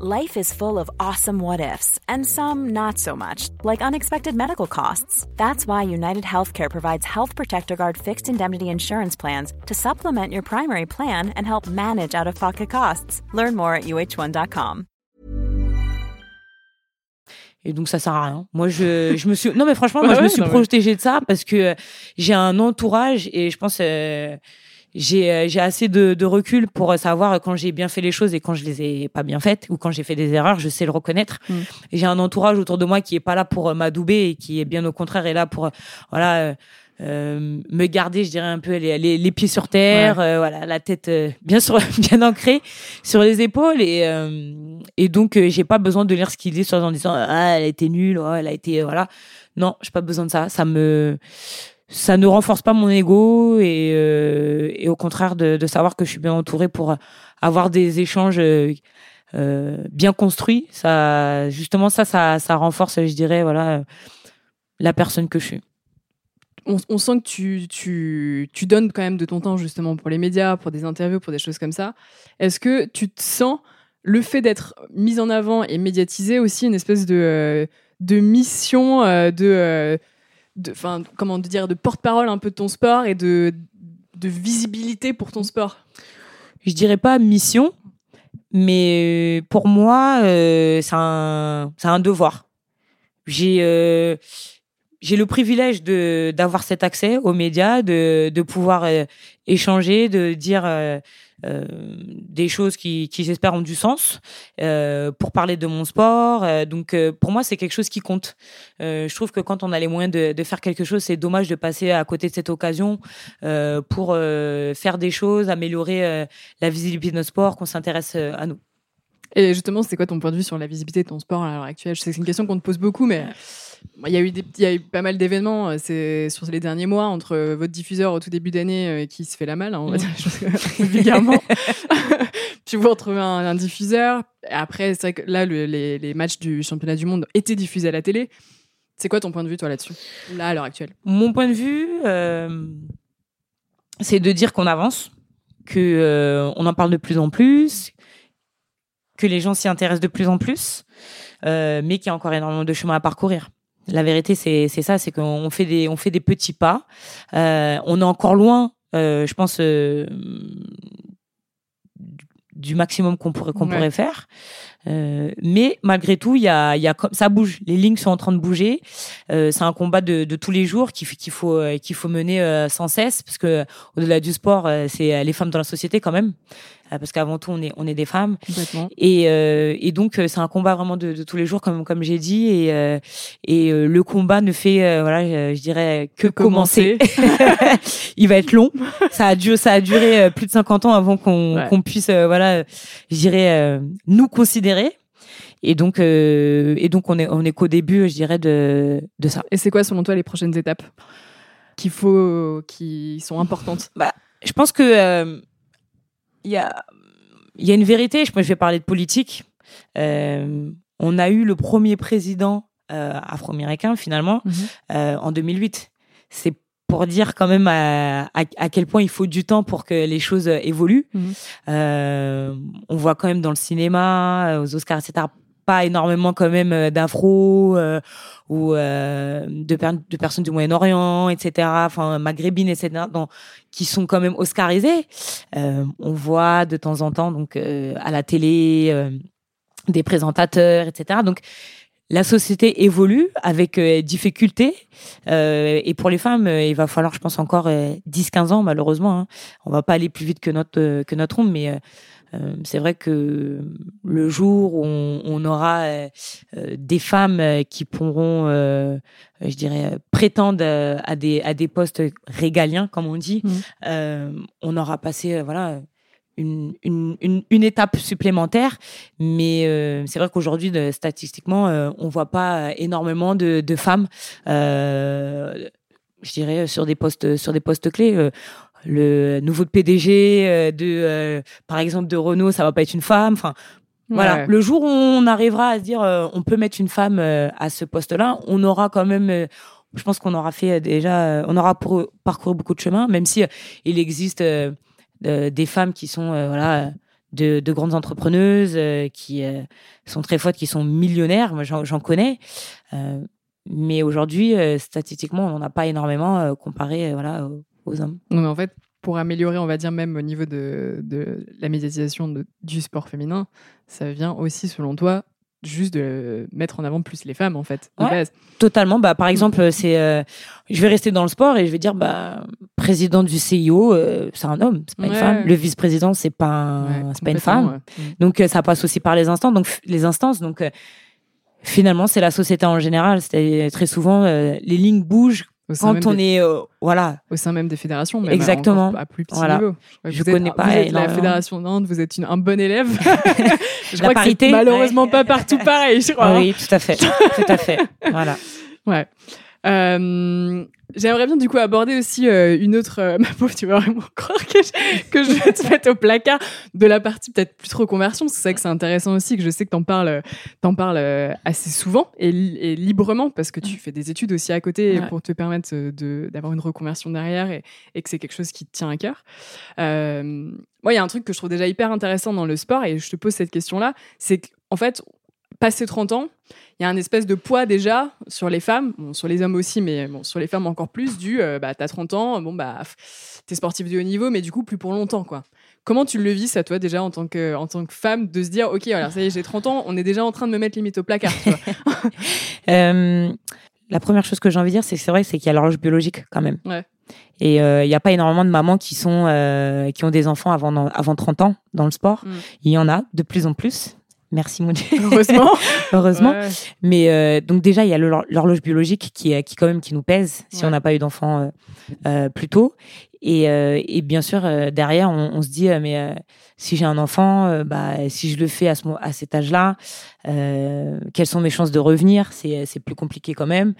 Life is full of awesome what ifs, and some not so much, like unexpected medical costs. That's why United Healthcare provides Health Protector Guard fixed indemnity insurance plans to supplement your primary plan and help manage out of pocket costs. Learn more at uh1.com. Et donc ça sert à rien. Moi je, je me suis non mais franchement moi Ouais, je me suis non, mais- protégée de ça parce que j'ai un entourage et je pense euh, j'ai euh, j'ai assez de, de recul pour savoir quand j'ai bien fait les choses et quand je les ai pas bien faites ou quand j'ai fait des erreurs, je sais le reconnaître. Mm. J'ai un entourage autour de moi qui est pas là pour euh, m'adouber et qui est bien au contraire est là pour euh, voilà euh, me garder, je dirais un peu les, les, les pieds sur terre, euh, voilà, la tête euh, bien sur bien ancrée sur les épaules et euh, et donc j'ai pas besoin de lire ce qu'il dit soit en disant ah elle a été nulle, oh, elle a été voilà. Non, j'ai pas besoin de ça. Ça me ça ne renforce pas mon ego et, euh, au contraire de, savoir que je suis bien entourée pour avoir des échanges euh, euh, bien construits. Ça, justement, ça, ça, ça renforce, je dirais, voilà, la personne que je suis. on, on sent que tu, tu, tu donnes quand même de ton temps justement pour les médias, pour des interviews, pour des choses comme ça. Est-ce que tu te sens le fait d'être mise en avant et médiatisée aussi une espèce de, de mission, de, de, enfin, comment dire, de porte-parole un peu de ton sport et de, visibilité pour ton sport? Je dirais pas mission, mais pour moi, euh, c'est un, devoir. J'ai euh, le privilège d'avoir cet accès aux médias, de pouvoir euh, échanger, de dire euh, euh, des choses qui qui j'espère ont du sens euh, pour parler de mon sport. Euh, donc euh, pour moi c'est quelque chose qui compte. Euh, je trouve que quand on a les moyens de de faire quelque chose, c'est dommage de passer à côté de cette occasion euh, pour euh, faire des choses, améliorer euh, la visibilité de notre sport, qu'on s'intéresse euh, à nous. Et justement, c'est quoi ton point de vue sur la visibilité de ton sport à l'heure actuelle? Je sais que c'est une question qu'on te pose beaucoup, mais il y a eu, des, il y a eu pas mal d'événements euh, c'est, sur les derniers mois entre euh, votre diffuseur au tout début d'année euh, qui se fait la malle, hein, on va Mm. dire vulgairement. Puis vous retrouvez un, un diffuseur. Après, c'est vrai que là, le- les, les matchs du championnat du monde étaient diffusés à la télé. C'est quoi ton point de vue, toi, là-dessus? Là, à l'heure actuelle Mon point de vue, euh, c'est de dire qu'on avance, que euh, on en parle de plus en plus, que les gens s'y intéressent de plus en plus, euh, mais qu'il y a encore énormément de chemin à parcourir. La vérité, c'est c'est ça, c'est qu'on fait des on fait des petits pas. Euh, on est encore loin, euh, je pense, euh, du maximum qu'on pourrait qu'on Ouais. pourrait faire. Mais malgré tout, il y a, il y a comme ça bouge. Les lignes sont en train de bouger. C'est un combat de, de tous les jours qu'il faut qu'il faut qu'il faut mener sans cesse parce que au-delà du sport, c'est les femmes dans la société quand même. Euh, parce qu'avant tout, on est on est des femmes. Et, euh, et donc euh, c'est un combat vraiment de, de tous les jours comme comme j'ai dit et euh, et le combat ne fait euh, voilà je, dirais que, commencer. Il va être long. Ça a dû ça a duré plus de 50 ans avant qu'on Ouais. qu'on puisse voilà je dirais nous considérer. Et donc euh, et donc on est on est qu'au début je dirais de de ça. Et c'est quoi, selon toi, les prochaines étapes qu'il faut, qui sont importantes? Je pense que euh, il y a y a une vérité. Je, je vais parler de politique. Euh, on a eu le premier président euh, afro-américain finalement Mhm. euh, en 2008. C'est pour dire quand même à, à, à quel point il faut du temps pour que les choses évoluent. Mhm. On voit quand même dans le cinéma, aux Oscars, etc., pas énormément quand même euh, d'afro euh, ou euh, de, per- de personnes du Moyen-Orient, etc., enfin maghrébines, etc., qui sont quand même oscarisées. On voit de temps en temps donc à la télé des présentateurs, etc. Donc la société évolue avec difficulté et pour les femmes, il va falloir, je pense, encore euh, 10-15 ans malheureusement. Hein. On va pas aller plus vite que notre que notre mais euh, c'est vrai que le jour où on, on aura euh, euh, des femmes qui pourront, euh, je dirais, prétendre à des à des postes régaliens, comme on dit, euh, on aura passé, voilà. Une, une, une, une étape supplémentaire, mais euh, c'est vrai qu'aujourd'hui, statistiquement, euh, on voit pas énormément de, de femmes, euh, je dirais, sur des postes, sur des postes clés. Le nouveau PDG euh, de, euh, par exemple, de Renault, ça va pas être une femme. Enfin, voilà. Ouais. Le jour où on arrivera à se dire, euh, on peut mettre une femme euh, à ce poste-là, on aura quand même. euh, je pense qu'on aura fait déjà, euh, on aura pour- parcouru beaucoup de chemin, même si il existe euh, euh, des femmes qui sont euh, voilà de, de grandes entrepreneuses euh, qui euh, sont très fortes, qui sont millionnaires. Moi, j'en connais. Euh, mais aujourd'hui, euh, statistiquement, on n'en a pas énormément euh, comparé voilà, aux, aux hommes. Non, mais en fait, pour améliorer, on va dire même au niveau de, de la médiatisation de- du sport féminin, ça vient aussi, selon toi, juste de mettre en avant plus les femmes, en fait, Ouais. base. Totalement. Bah, par exemple, c'est, euh, je vais rester dans le sport et je vais dire, bah, président du CIO, euh, c'est un homme, c'est pas une femme. Le vice-président, c'est pas, un- Ouais, c'est pas une femme. Mm. Donc euh, ça passe aussi par les instances. Donc les instances. Donc euh, finalement, c'est la société en général. C'est très souvent euh, les lignes bougent quand on des, est, euh, voilà. au sein même des fédérations, même Exactement. encore à plus petit Voilà. niveau. Je vous êtes- connais pas Vous êtes la énormément. fédération Nantes, vous êtes une, un bon élève. je La crois que parité, c'est malheureusement ouais. pas partout pareil, je crois. hein. Oui, tout à fait, tout à fait. Voilà. Ouais. Euh, J'aimerais bien du coup aborder aussi euh, une autre. euh, ma pauvre, tu vas vraiment croire que je, que je vais te mettre au placard de la partie peut-être plus reconversion. parce que C'est vrai que c'est intéressant aussi que je sais que t'en parles, t'en parles assez souvent et, li- et librement parce que tu fais des études aussi à côté Ouais. pour te permettre de d'avoir une reconversion derrière et, et que c'est quelque chose qui te tient à cœur. Euh, moi, il y a un truc que je trouve déjà hyper intéressant dans le sport et je te pose cette question-là, c'est qu'en fait, passé 30 ans, il y a un espèce de poids déjà sur les femmes, bon, sur les hommes aussi, mais bon, sur les femmes encore plus, du euh, bah, t'as 30 ans, bon, bah, t'es sportif de haut niveau, mais du coup, plus pour longtemps, quoi. Comment tu le vis, ça, toi, déjà, en tant que, en tant que femme, de se dire, OK, voilà, ça y est, j'ai 30 ans, on est déjà en train de me mettre limite au placard, tu vois? Euh, la première chose que j'ai envie de dire, c'est que c'est vrai, c'est qu'il y a l'horloge biologique quand même. Ouais. Et euh, il n'y a pas énormément de mamans qui sont euh, qui ont des enfants avant avant 30 ans dans le sport. Mm. Il y en a de plus en plus. Merci mon Dieu. Heureusement. Heureusement. Ouais. Mais euh, donc déjà, il y a l'horloge biologique qui, est- qui quand même qui nous pèse si Ouais. on n'a pas eu d'enfant euh, euh, plus tôt. Et, euh, et bien sûr, euh, derrière, on, on se dit, euh, mais euh, si j'ai un enfant, euh, bah, si je le fais à, ce, à cet âge-là, euh, quelles sont mes chances de revenir? C'est c'est plus compliqué quand même.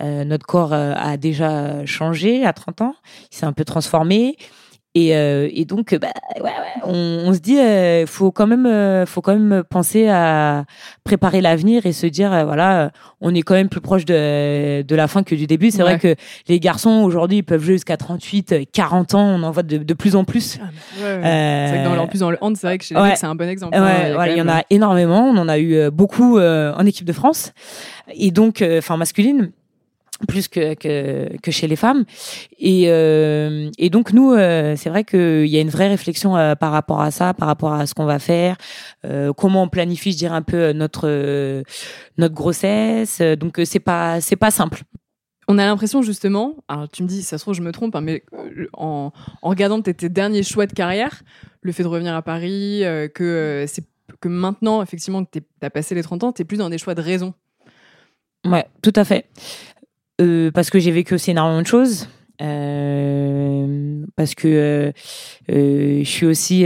Euh, notre corps euh, a déjà changé à 30 ans, il s'est un peu transformé. Et, euh, et donc, bah, ouais, ouais, on, on se dit, euh, faut quand même, euh, faut quand même penser à préparer l'avenir et se dire, euh, voilà, euh, on est quand même plus proche de, de la fin que du début. C'est Ouais. vrai que les garçons aujourd'hui ils peuvent jouer jusqu'à 38, euh, 40 ans. On en voit de, de plus en plus. Ouais, ouais. Euh, C'est vrai que dans, en plus, dans le hand, c'est vrai que chez les c'est un bon exemple. Ouais, hein, voilà, il y en a énormément. On en a eu euh, beaucoup euh, en équipe de France et donc, euh, enfin masculine. Plus que, que, que chez les femmes. Et, euh, et donc nous, euh, c'est vrai qu'il y a une vraie réflexion euh, par rapport à ça, par rapport à ce qu'on va faire, comment on planifie, je dirais un peu notre notre grossesse. Donc c'est pas c'est pas simple. On a l'impression justement, alors tu me dis, ça se trouve je me trompe, hein, mais en, en regardant tes, tes derniers choix de carrière, le fait de revenir à Paris, que c'est que maintenant effectivement que tu as passé les 30 ans, t'es plus dans des choix de raison. Ouais, tout à fait. Euh, parce que j'ai vécu aussi énormément de choses. Euh, parce que euh, je suis aussi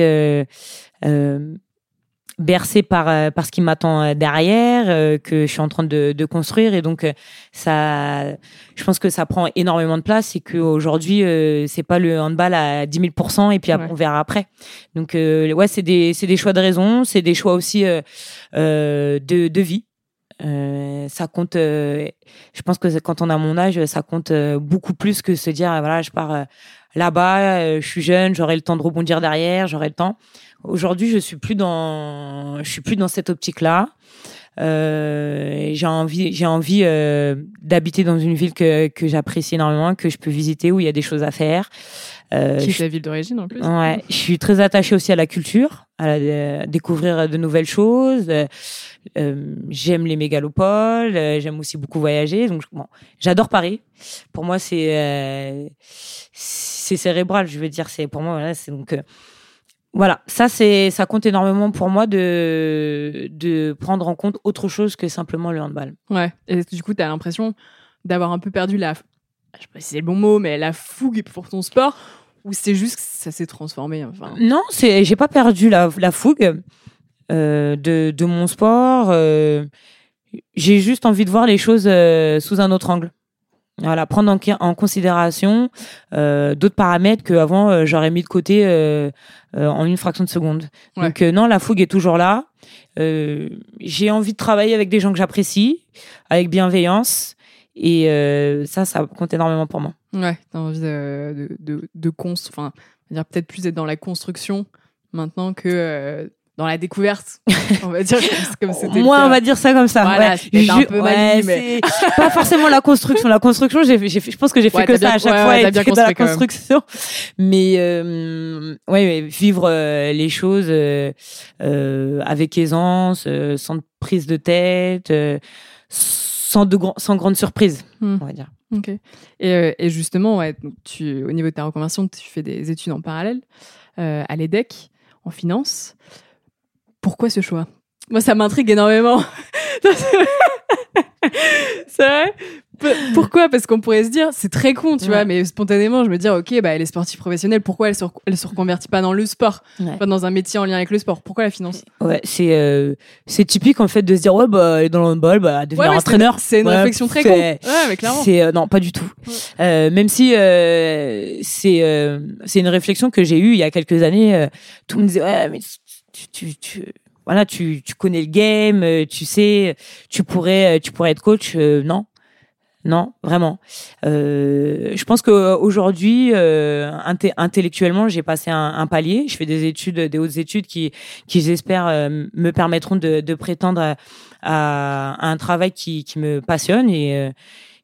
bercée par, par ce qui m'attend derrière, que je suis en train de, de construire. Et donc, ça, je pense que ça prend énormément de place et qu'aujourd'hui, euh, c'est pas le handball à 10 000% et puis après, Ouais. on verra après. Donc, euh, ouais, c'est des, c'est des choix de raison, c'est des choix aussi euh, de, de vie. Euh, ça compte. euh, je pense que quand on a mon âge, ça compte euh, beaucoup plus que se dire voilà, je pars euh, là-bas, je suis jeune, j'aurai le temps de rebondir derrière, j'aurai le temps. Aujourd'hui, je suis plus dans, je suis plus dans cette optique-là. Euh, j'ai envie, j'ai envie euh, d'habiter dans une ville que que j'apprécie énormément, que je peux visiter, où il y a des choses à faire. Euh, qui je est ta ville d'origine en plus. Ouais, je suis très attachée aussi à la culture, à, la- à découvrir de nouvelles choses. Euh, euh, j'aime les mégalopoles, euh, j'aime aussi beaucoup voyager. Donc bon, j'adore Paris. Pour moi, c'est euh, c'est cérébral. Je veux dire, c'est pour moi voilà, c'est donc euh, voilà, ça c'est ça compte énormément pour moi de de prendre en compte autre chose que simplement le handball. Ouais. Et du coup, tu as l'impression d'avoir un peu perdu la. Je sais pas si c'est le bon mot, mais la fougue pour ton sport, ou c'est juste que ça s'est transformé. Enfin, Non, c'est j'ai pas perdu la, la fougue euh, de, de mon sport. euh, j'ai juste envie de voir les choses euh, sous un autre angle. Voilà, prendre en, en considération euh, d'autres paramètres qu'avant euh, j'aurais mis de côté euh, euh, en une fraction de seconde. Ouais. Donc euh, non, la fougue est toujours là. Euh, j'ai envie de travailler avec des gens que j'apprécie, avec bienveillance. Et euh, ça, ça compte énormément pour moi. ouais, t'as envie de, de, de, de cons- enfin, dire peut-être plus être dans la construction maintenant que euh, dans la découverte. on va dire comme, c'était. Moi, on va dire ça comme ça. Voilà, ouais. un peu ouais, c'est pas forcément la construction. La construction, j'ai, je pense que j'ai fait Ouais, que ça bien- à chaque fois, et bien que dans la construction. Mais euh, ouais, vivre euh, les choses euh, avec aisance, sans prise de tête, sans de sans grande surprise, Hmm. on va dire. Ok. Et, et justement, ouais, donc tu, au niveau de ta reconversion, tu fais des études en parallèle à l'EDEC, en finance. Pourquoi ce choix? Moi, ça m'intrigue énormément. c'est vrai Pourquoi? Parce qu'on pourrait se dire, c'est très con, tu Ouais. vois, mais spontanément, je me dis, ok, bah, elle est sportive professionnelle, pourquoi elle se, elle se reconvertit pas dans le sport? Ouais. Pas dans un métier en lien avec le sport Pourquoi la finance? Ouais, c'est euh, c'est typique en fait de se dire ouais bah elle est dans le handball, bah devenir Ouais, entraîneur. C'est une réflexion très con. Ouais, mais clairement. C'est euh, non, pas du tout. Euh, même si c'est c'est une réflexion que j'ai eue il y a quelques années. tout le monde disait ouais mais tu, voilà tu, tu connais le game, euh, tu sais, tu pourrais euh, tu pourrais être coach. Euh, non. Non, vraiment. Je pense qu'aujourd'hui, euh, intellectuellement, j'ai passé un, palier. Je fais des études, des hautes études qui, qui j'espère, me permettront de, prétendre à, un travail qui, qui me passionne et,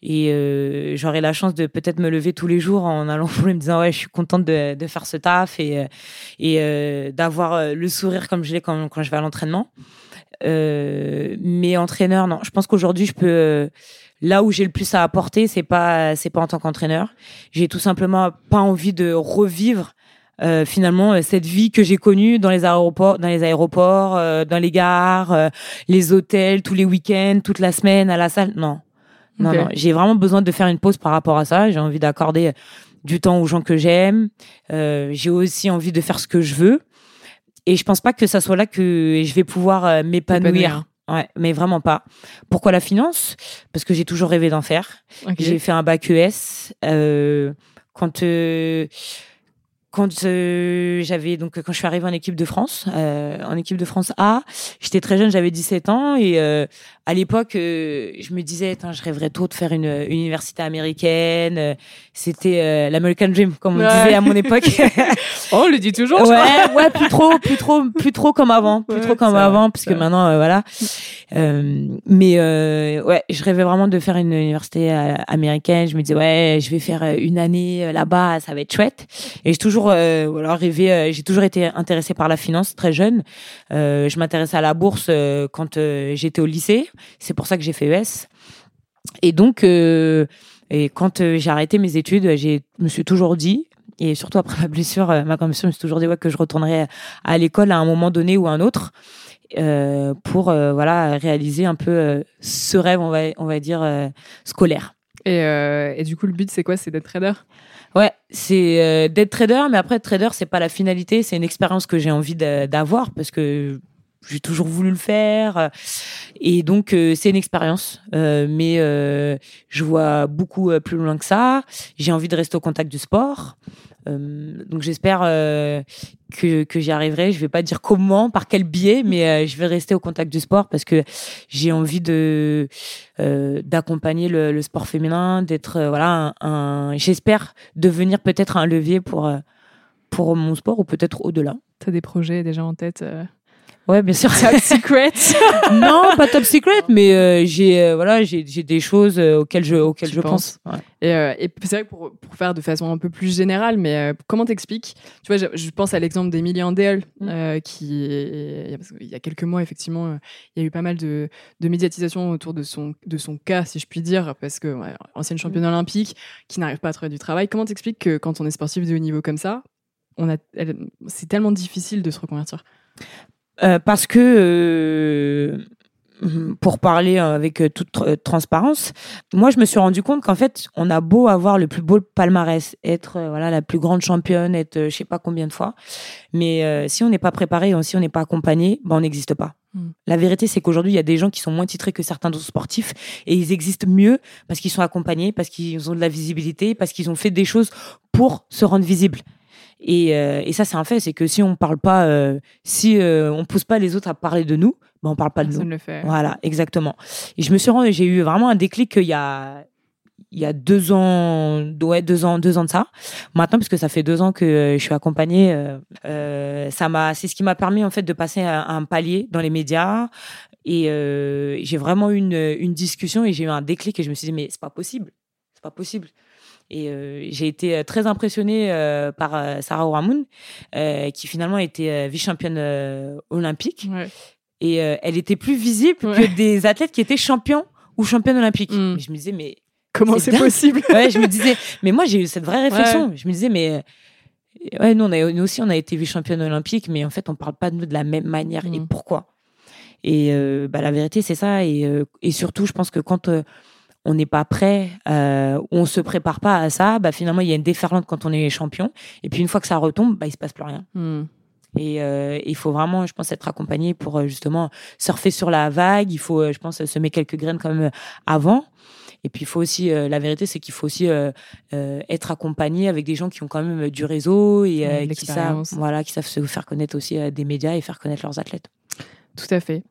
et euh, j'aurai la chance de peut-être me lever tous les jours en allant pour me disant ouais, je suis contente de, de faire ce taf et, euh, et euh, d'avoir euh, le sourire comme je l'ai quand, quand je vais à l'entraînement. Euh, mais entraîneur, non. Je pense qu'aujourd'hui, je peux. euh, là où j'ai le plus à apporter, c'est pas c'est pas en tant qu'entraîneur. J'ai tout simplement pas envie de revivre euh, finalement cette vie que j'ai connue dans les aéroports, dans les aéroports, euh, dans les gares, euh, les hôtels, tous les week-ends, toute la semaine à la salle. Non, non, non. J'ai vraiment besoin de faire une pause par rapport à ça. J'ai envie d'accorder du temps aux gens que j'aime. Euh, j'ai aussi envie de faire ce que je veux. Et je pense pas que ça soit là que je vais pouvoir euh, m'épanouir. Épanouir. Ouais, mais vraiment pas. Pourquoi la finance? Parce que j'ai toujours rêvé d'en faire. J'ai fait un bac ES. Euh, quand euh, quand euh, j'avais donc quand je suis arrivée en équipe de France, euh, en équipe de France A, j'étais très jeune, j'avais 17 ans et euh, à l'époque, euh, je me disais, je rêverais trop de faire une, une université américaine. C'était euh, l'American Dream, comme on Ouais. disait à mon époque. Oh, on le dit toujours. je crois. ouais, ouais, plus trop, plus trop, plus trop comme avant, plus Ouais, trop comme avant, parce que maintenant, euh, voilà. Euh, mais euh, ouais, je rêvais vraiment de faire une université américaine. Je me disais ouais, je vais faire une année là-bas, ça va être chouette. Et j'ai euh, voilà, rêvé. euh, j'ai toujours été intéressée par la finance très jeune. Euh, je m'intéressais à la bourse quand j'étais au lycée. C'est pour ça que j'ai fait ES. Et donc, et quand j'ai arrêté mes études, j'ai me suis toujours dit, et surtout après ma blessure, ma blessure, je me suis toujours dit ouais, que je retournerais à l'école à un moment donné ou à un autre pour voilà réaliser un peu ce rêve, on va on va dire scolaire. Et, et du coup, le but, c'est quoi? C'est d'être trader? Ouais, c'est euh, d'être trader, mais après trader, c'est pas la finalité, c'est une expérience que j'ai envie d'avoir parce que j'ai toujours voulu le faire et donc euh, c'est une expérience, Euh, mais euh, je vois beaucoup euh, plus loin que ça. J'ai envie de rester au contact du sport, Euh, donc j'espère euh, que que j'y arriverai. Je vais pas dire comment, par quel biais, mais euh, je vais rester au contact du sport parce que j'ai envie de euh, d'accompagner le, sport féminin, d'être euh, voilà un, j'espère devenir peut-être un levier pour pour mon sport ou peut-être au-delà. T'as des projets déjà en tête Ouais, bien sûr. Top secret non, pas top secret, mais euh, j'ai euh, voilà, j'ai des choses euh, auxquelles je auxquelles Tu je pense. Ouais. Et, euh, et c'est vrai que pour, pour faire de façon un peu plus générale, mais comment t'expliques? Tu vois, je, je pense à l'exemple d'Emily Andel, Mm. qui, est- il y a- quelques mois, effectivement, il y a eu pas mal de, de médiatisation autour de son, de son cas, si je puis dire, parce que ouais, ancienne championne olympique, qui n'arrive pas à trouver du travail. Comment t'expliques que quand on est sportif de haut niveau comme ça, on a, c'est tellement difficile de se reconvertir? Euh, parce que euh, pour parler avec euh, toute tr- transparence, moi je me suis rendu compte qu'en fait on a beau avoir le plus beau palmarès, être voilà la plus grande championne, être je sais pas combien de fois, mais euh, si on n'est pas préparé, si on n'est pas accompagné, ben on n'existe pas. Mm. La vérité, c'est qu'aujourd'hui, il y a des gens qui sont moins titrés que certains autres sportifs et ils existent mieux parce qu'ils sont accompagnés, parce qu'ils ont de la visibilité, parce qu'ils ont fait des choses pour se rendre visibles. Et, euh, et ça, c'est un fait, c'est que si on parle pas, euh, si euh, on pousse pas les autres à parler de nous, ben on parle pas de nous. Le fait. Voilà, exactement. Et je me suis rendu, j'ai eu vraiment un déclic il y a il y a deux ans, ouais, deux ans, deux ans de ça. Maintenant, puisque ça fait deux ans que euh, je suis accompagnée, euh, euh, ça m'a, c'est ce qui m'a permis en fait de passer un, un palier dans les médias. Et euh, j'ai vraiment eu une, une discussion et j'ai eu un déclic et je me suis dit mais c'est pas possible, c'est pas possible. Et euh, j'ai été euh, très impressionnée euh, par Sarah Ouramoun, euh, qui finalement était vice-championne olympique Ouais. et elle était plus visible Ouais. que des athlètes qui étaient champions ou championnes olympiques. Mm. Je me disais, mais Comment C'est possible? Ouais, je me disais, mais moi j'ai eu cette vraie réflexion. Je me disais, mais ouais, nous, on a, nous aussi on a été vice-championne olympique, mais en fait on parle pas de nous de la même manière. Et Mm. pourquoi? Et bah, la vérité c'est ça. Et, et surtout, je pense que quand on n'est pas prêt, euh, on se prépare pas à ça, bah finalement il y a une déferlante quand on est champion. Et puis une fois que ça retombe, bah il se passe plus rien. Hmm. Et euh, il faut vraiment, je pense, être accompagné pour euh, justement surfer sur la vague. Il faut, euh, je pense, semer quelques graines quand même avant. Et puis il faut aussi, euh, la vérité, c'est qu'il faut aussi euh, être accompagné avec des gens qui ont quand même du réseau et qui savent, voilà, qui savent se faire connaître aussi des médias et faire connaître leurs athlètes. Tout à fait.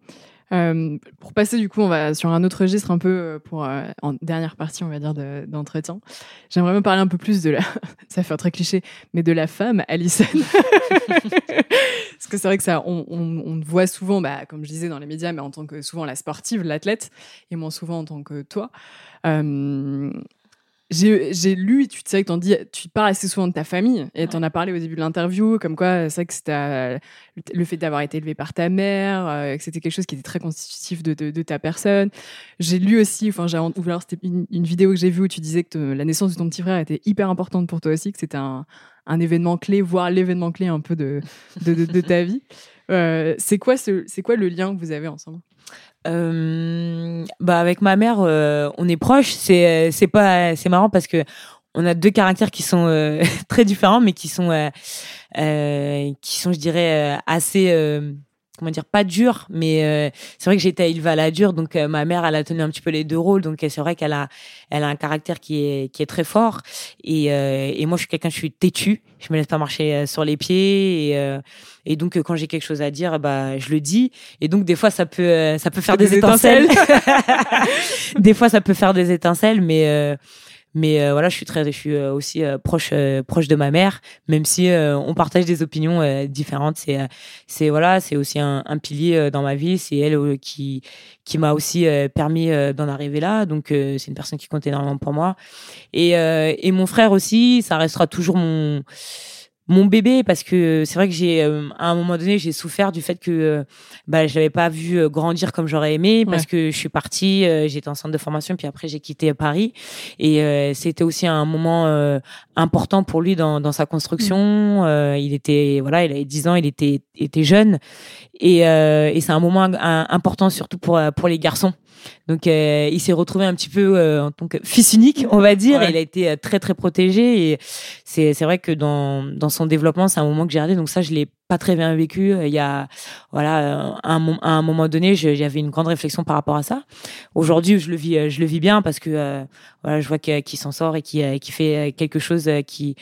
Euh, pour passer du coup, on va sur un autre registre un peu euh, pour euh, en dernière partie, on va dire de- d'entretien. J'aimerais me parler un peu plus de la, ça fait un très cliché, mais de la femme Alison. Parce que c'est vrai que ça, on, voit souvent, bah, comme je disais dans les médias, mais en tant que souvent la sportive, l'athlète, et moins souvent en tant que toi. J'ai j'ai lu, et tu sais que t'en dis, tu parles assez souvent de ta famille, et t'en as parlé au début de l'interview, comme quoi c'est vrai que c'était euh, le fait d'avoir été élevé par ta mère, euh, que c'était quelque chose qui était très constitutif de, de, de ta personne. J'ai lu aussi, enfin j'ai ou alors c'était une, une vidéo que j'ai vue où tu disais que te- la naissance de ton petit frère était hyper importante pour toi aussi, que c'était un, un événement clé, voire l'événement clé un peu de, de ta vie. Euh, c'est quoi ce, quoi le lien que vous avez ensemble? Euh, bah avec ma mère, euh, on est proches. C'est c'est pas c'est marrant parce que on a deux caractères qui sont euh, très différents, mais qui sont qui sont, je dirais, assez comment dire, pas dur, mais euh, c'est vrai que j'étais élevée à la dure, donc euh, ma mère, elle a tenu un petit peu les deux rôles, donc euh, c'est vrai qu'elle a, elle a un caractère qui est, qui est très fort. Et, euh, et moi, je suis quelqu'un, je suis têtu, je me laisse pas marcher euh, sur les pieds, et, euh, et donc quand j'ai quelque chose à dire, bah je le dis. Et donc des fois, ça peut, euh, ça peut faire des, Des étincelles. des fois, ça peut faire des étincelles, mais euh, mais euh, voilà, je suis très, je suis euh, aussi euh, proche euh, proche de ma mère, même si euh, on partage des opinions euh, différentes. C'est c'est voilà, c'est aussi un, un pilier dans ma vie. C'est elle qui qui m'a aussi permis d'en arriver là. Donc c'est une personne qui compte énormément pour moi. Et et mon frère aussi, ça restera toujours mon mon bébé parce que c'est vrai que j'ai euh, à un moment donné j'ai souffert du fait que euh, bah je l'avais pas vu euh, grandir comme j'aurais aimé parce Ouais. que je suis partie euh, j'étais en centre de formation puis après j'ai quitté Paris. Et euh, c'était aussi un moment euh, important pour lui dans, dans sa construction. Euh, il était voilà il avait 10 ans il était était jeune. Et, euh, et c'est un moment important surtout pour euh, pour les garçons donc euh, il s'est retrouvé un petit peu euh, en tant que fils unique on va dire. Ouais. il a été euh, très très protégé et c'est c'est vrai que dans dans son développement c'est un moment que j'ai regardé donc ça je l'ai pas très bien vécu. Il y a voilà à un, à un moment donné j'avais une grande réflexion par rapport à ça. Aujourd'hui je le vis je le vis bien parce que euh, voilà je vois qu'il s'en sort et qui qui fait quelque chose qui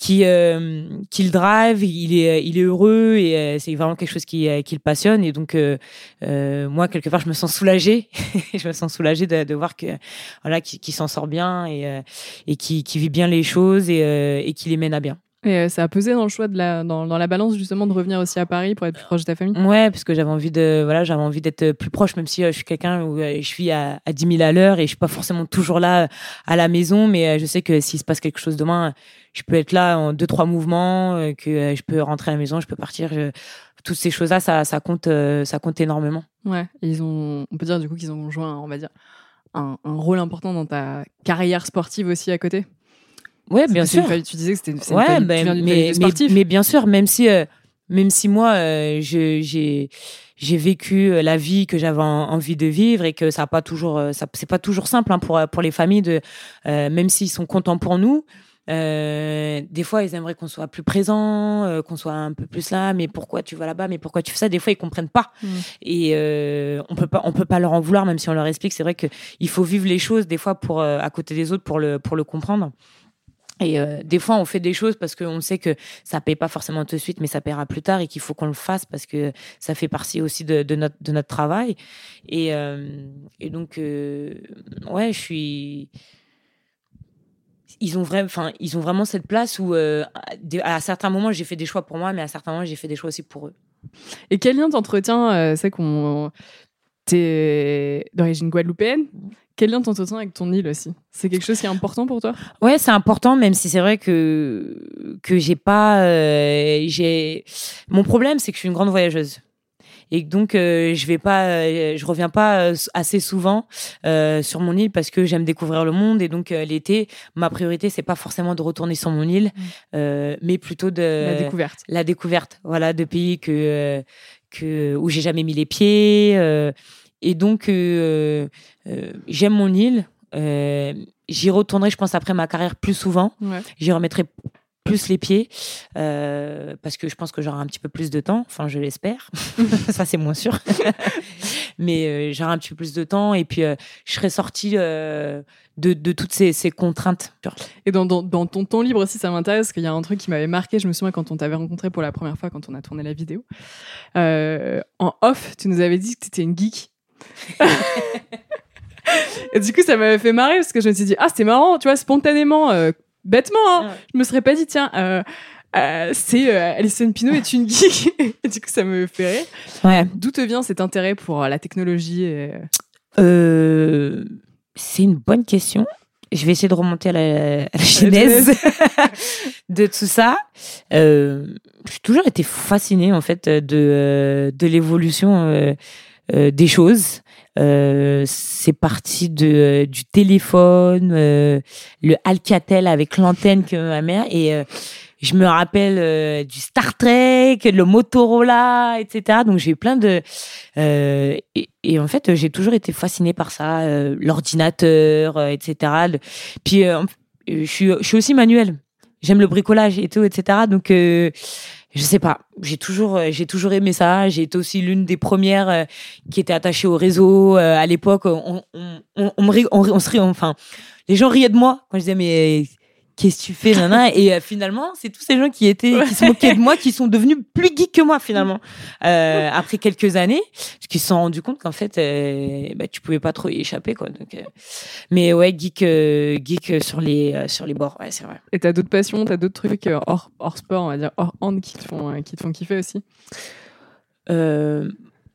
qui euh, qui le drive il est il est heureux et euh, c'est vraiment quelque chose qui euh, qui le passionne. Et donc euh, euh, moi quelque part je me sens soulagée. Je me sens soulagée de, de voir que voilà qui qui s'en sort bien et euh, et qui qui vit bien les choses et et qui les mène à bien Et euh, ça a pesé dans le choix de la, dans, dans la balance justement de revenir aussi à Paris pour être plus proche de ta famille. Ouais, parce que j'avais envie de, voilà, j'avais envie d'être plus proche, même si euh, je suis quelqu'un où euh, je suis à, à 10 000 à l'heure et je suis pas forcément toujours là euh, à la maison, mais euh, je sais que s'il se passe quelque chose demain, je peux être là en deux trois mouvements, euh, que euh, je peux rentrer à la maison, je peux partir. je- Toutes ces choses-là, ça, ça compte, euh, ça compte énormément. Ouais. Ils ont, on peut dire du coup qu'ils ont joué, on va dire, un, un rôle important dans ta carrière sportive aussi à côté. Ouais, bien une sûr. tu disais que c'était une Ouais, famille, ben, viens d'une mais, mais, bien sûr, même si, euh, même si moi, euh, j'ai j'ai vécu euh, la vie que j'avais en- envie de vivre et que ça a pas toujours, ça c'est pas toujours simple hein, pour pour les familles de, euh, même s'ils sont contents pour nous. Euh, des fois, ils aimeraient qu'on soit plus présent, euh, qu'on soit un peu plus là. Mais pourquoi tu vas là-bas Mais pourquoi tu fais ça? Des fois, ils comprennent pas. Mm. Et euh, on peut pas, on peut pas leur en vouloir, même si on leur explique. C'est vrai que il faut vivre les choses des fois pour à côté des autres pour le pour le comprendre. Et euh, des fois, on fait des choses parce qu'on sait que ça paye pas forcément tout de suite, mais ça paiera plus tard et qu'il faut qu'on le fasse parce que ça fait partie aussi de, notre travail. Et euh, et donc euh, ouais, je suis. Ils ont vraiment, ils ont vraiment cette place où euh, à, certains moments j'ai fait des choix pour moi, mais à certains moments j'ai fait des choix aussi pour eux. Et quel lien t'entretiens euh, C'est qu'on. T'es d'origine guadeloupéenne. Quel lien t'entretiens avec ton île aussi? C'est quelque chose qui est important pour toi? Ouais, c'est important, même si c'est vrai que que j'ai pas, euh, j'ai. Mon problème, c'est que je suis une grande voyageuse. Et donc euh, je vais pas, euh, je reviens pas euh, assez souvent sur mon île parce que j'aime découvrir le monde et donc l'été, ma priorité c'est pas forcément de retourner sur mon île, euh, mais plutôt de La découverte. la découverte, voilà, de pays que que où j'ai jamais mis les pieds. Et donc euh, euh, j'aime mon île. Euh, J'y retournerai, je pense, après ma carrière plus souvent. Ouais. J'y remettrai plus les pieds parce que je pense que j'aurai un petit peu plus de temps. Enfin, je l'espère. Ça, c'est moins sûr. Mais j'aurai un petit peu plus de temps et puis je serai sortie de, de toutes ces, ces contraintes. Et dans, dans, dans ton temps libre aussi, ça m'intéresse, parce qu'il y a un truc qui m'avait marqué, je me souviens quand on t'avait rencontré pour la première fois, quand on a tourné la vidéo. En off, tu nous avais dit que tu étais une geek. Et du coup, ça m'avait fait marrer, parce que je me suis dit, ah, c'est marrant, tu vois, spontanément, euh, bêtement, hein, Ouais. je me serais pas dit, tiens, euh, euh, c'est Alison Pino est une geek. Et du coup, ça me fait rire. Ouais. D'où te vient cet intérêt pour la technologie et... C'est une bonne question. Je vais essayer de remonter à la, à la genèse de tout ça. J'ai toujours été fascinée en fait de de l'évolution des choses. Euh, c'est parti de euh, du téléphone, euh, le Alcatel avec l'antenne que ma mère et euh, je me rappelle euh, du Star Trek, le Motorola, etc. Donc j'ai eu plein de euh, et, en fait j'ai toujours été fascinée par ça, euh, l'ordinateur, euh, etc. Puis euh, je suis je suis aussi manuelle. J'aime le bricolage et tout, etc. Donc euh, je sais pas, j'ai toujours, euh, j'ai toujours aimé ça. J'ai été aussi l'une des premières euh, qui était attachée au réseau. Euh, à l'époque, on, on, on, me se enfin, les gens riaient de moi quand je disais mais qu'est-ce que tu fais, nana? Et euh, finalement, c'est tous ces gens qui étaient, qui se moquaient de moi, qui sont devenus plus geeks que moi finalement. Euh, après quelques années, parce qu'ils se sont rendus compte qu'en fait, euh, bah, tu pouvais pas trop y échapper quoi. Donc, euh, mais ouais, geek, geek sur les, sur les bords, ouais, c'est vrai. Et t'as d'autres passions, t'as d'autres trucs hors, hors sport, on va dire, hors hand qui te font, qui te font kiffer aussi?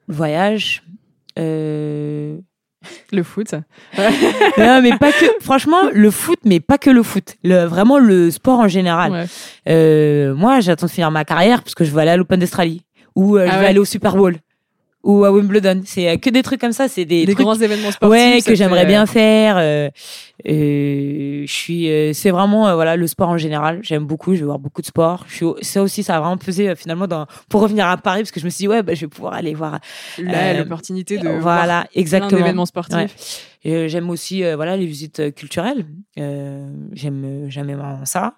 Voyage. Euh... Le foot. non, mais pas que. Franchement, le foot, mais pas que le foot. Le, vraiment le sport en général. Ouais. Euh, moi, j'attends de finir ma carrière parce que je veux aller à l'Open d'Australie ou euh, je Ah vais ouais. aller au Super Bowl ou à Wimbledon. C'est euh, que des trucs comme ça. C'est des, Des trucs grands événements sportifs. ouais que j'aimerais fait- bien faire. Euh, euh, je suis. euh, c'est vraiment euh, voilà le sport en général. J'aime beaucoup. Je vais voir beaucoup de sport. Je suis. au- Ça aussi, ça a vraiment pesé euh, finalement dans pour revenir à Paris parce que je me suis dit ouais, bah, je vais pouvoir aller voir. Là, Euh, l'opportunité de voir voilà, plein exactement. d'événements sportifs. Ouais. Euh, j'aime aussi euh, voilà les visites euh, culturelles. Euh, j'aime euh, j'aime énormément ça.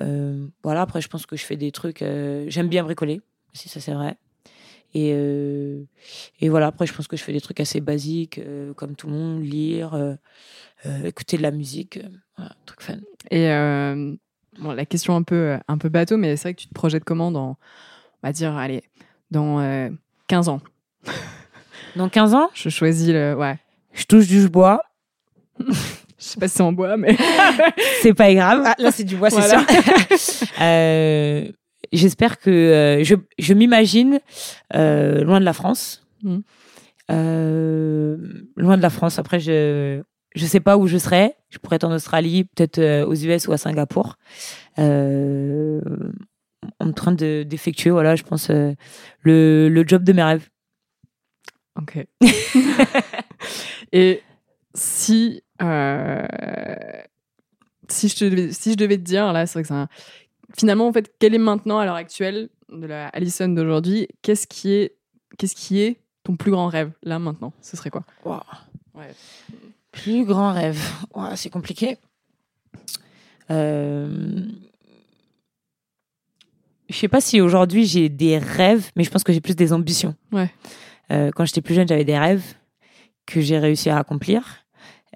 Euh, voilà après je pense que je fais des trucs. euh, j'aime bien bricoler si ça c'est vrai. Et euh, et voilà après je pense que je fais des trucs assez basiques euh, comme tout le monde lire, euh, écouter de la musique, voilà, truc fun. Et bon, la question un peu, un peu bateau, mais c'est vrai que tu te projettes comment dans, on va dire, allez, dans euh, 15 ans? Dans 15 ans, Je choisis le. Ouais. je touche du bois. Je sais pas si c'est en bois, mais. c'est pas grave. là, c'est du bois, c'est Voilà. sûr. Euh, J'espère que euh, je, je m'imagine euh, loin de la France. Mhm. Euh, loin de la France. Après, je je sais pas où je serai. Je pourrais être en Australie, peut-être aux US ou à Singapour. En train de d'effectuer, voilà, je pense le, le job de mes rêves. Ok. Et si. si, je te devais, si je devais te dire, là, c'est vrai que c'est un. Finalement, en fait, quel est maintenant, à l'heure actuelle, de la Alison d'aujourd'hui, qu'est-ce qui est, qu'est-ce qui est ton plus grand rêve, là, maintenant? Ce serait quoi? Wow. Ouais. Plus grand rêve. Ouah, c'est compliqué. Euh... Je sais pas si aujourd'hui j'ai des rêves, mais je pense que j'ai plus des ambitions. Ouais. Euh, quand j'étais plus jeune, j'avais des rêves que j'ai réussi à accomplir.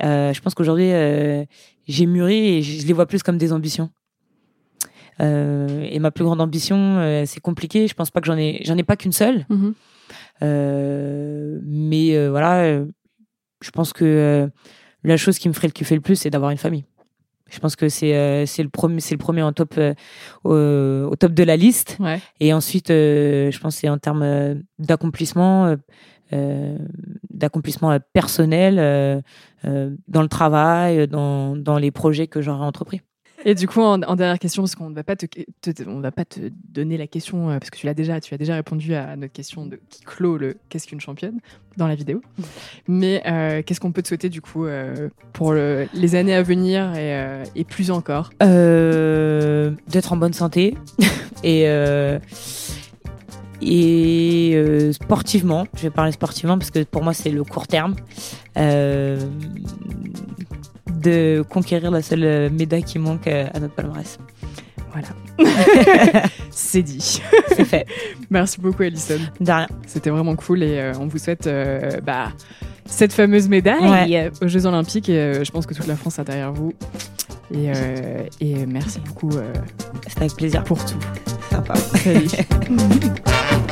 Euh, je pense qu'aujourd'hui, euh, j'ai mûri et je les vois plus comme des ambitions. Euh, et ma plus grande ambition, euh, c'est compliqué. Je pense pas que j'en ai, j'en ai pas qu'une seule. Mhm. Euh, mais voilà, je pense que la chose qui me ferait le kiffer le plus, c'est d'avoir une famille. Je pense que c'est euh, c'est le premier c'est le premier en top euh, au, au top de la liste. Ouais. Et ensuite, euh, je pense que c'est en termes d'accomplissement, d'accomplissement personnel dans le travail, dans dans les projets que j'aurais entrepris. Et du coup, en, dernière question, parce qu'on ne va pas te, donner la question, euh, parce que tu l'as déjà, tu as déjà répondu à notre question de qui clôt le qu'est-ce qu'une championne dans la vidéo. Mais euh, qu'est-ce qu'on peut te souhaiter du coup euh, pour le- les années à venir et, plus encore? D'être en bonne santé et et sportivement. Je vais parler sportivement parce que pour moi c'est le court terme de conquérir la seule euh, médaille qui manque euh, à notre palmarès Voilà. C'est dit. c'est fait Merci beaucoup, Alison. de rien C'était vraiment cool et euh, on vous souhaite euh, bah, cette fameuse médaille Ouais. aux Jeux Olympiques. Et euh, je pense que toute la France est derrière vous. Et, et merci beaucoup c'était avec plaisir pour tout. sympa Salut.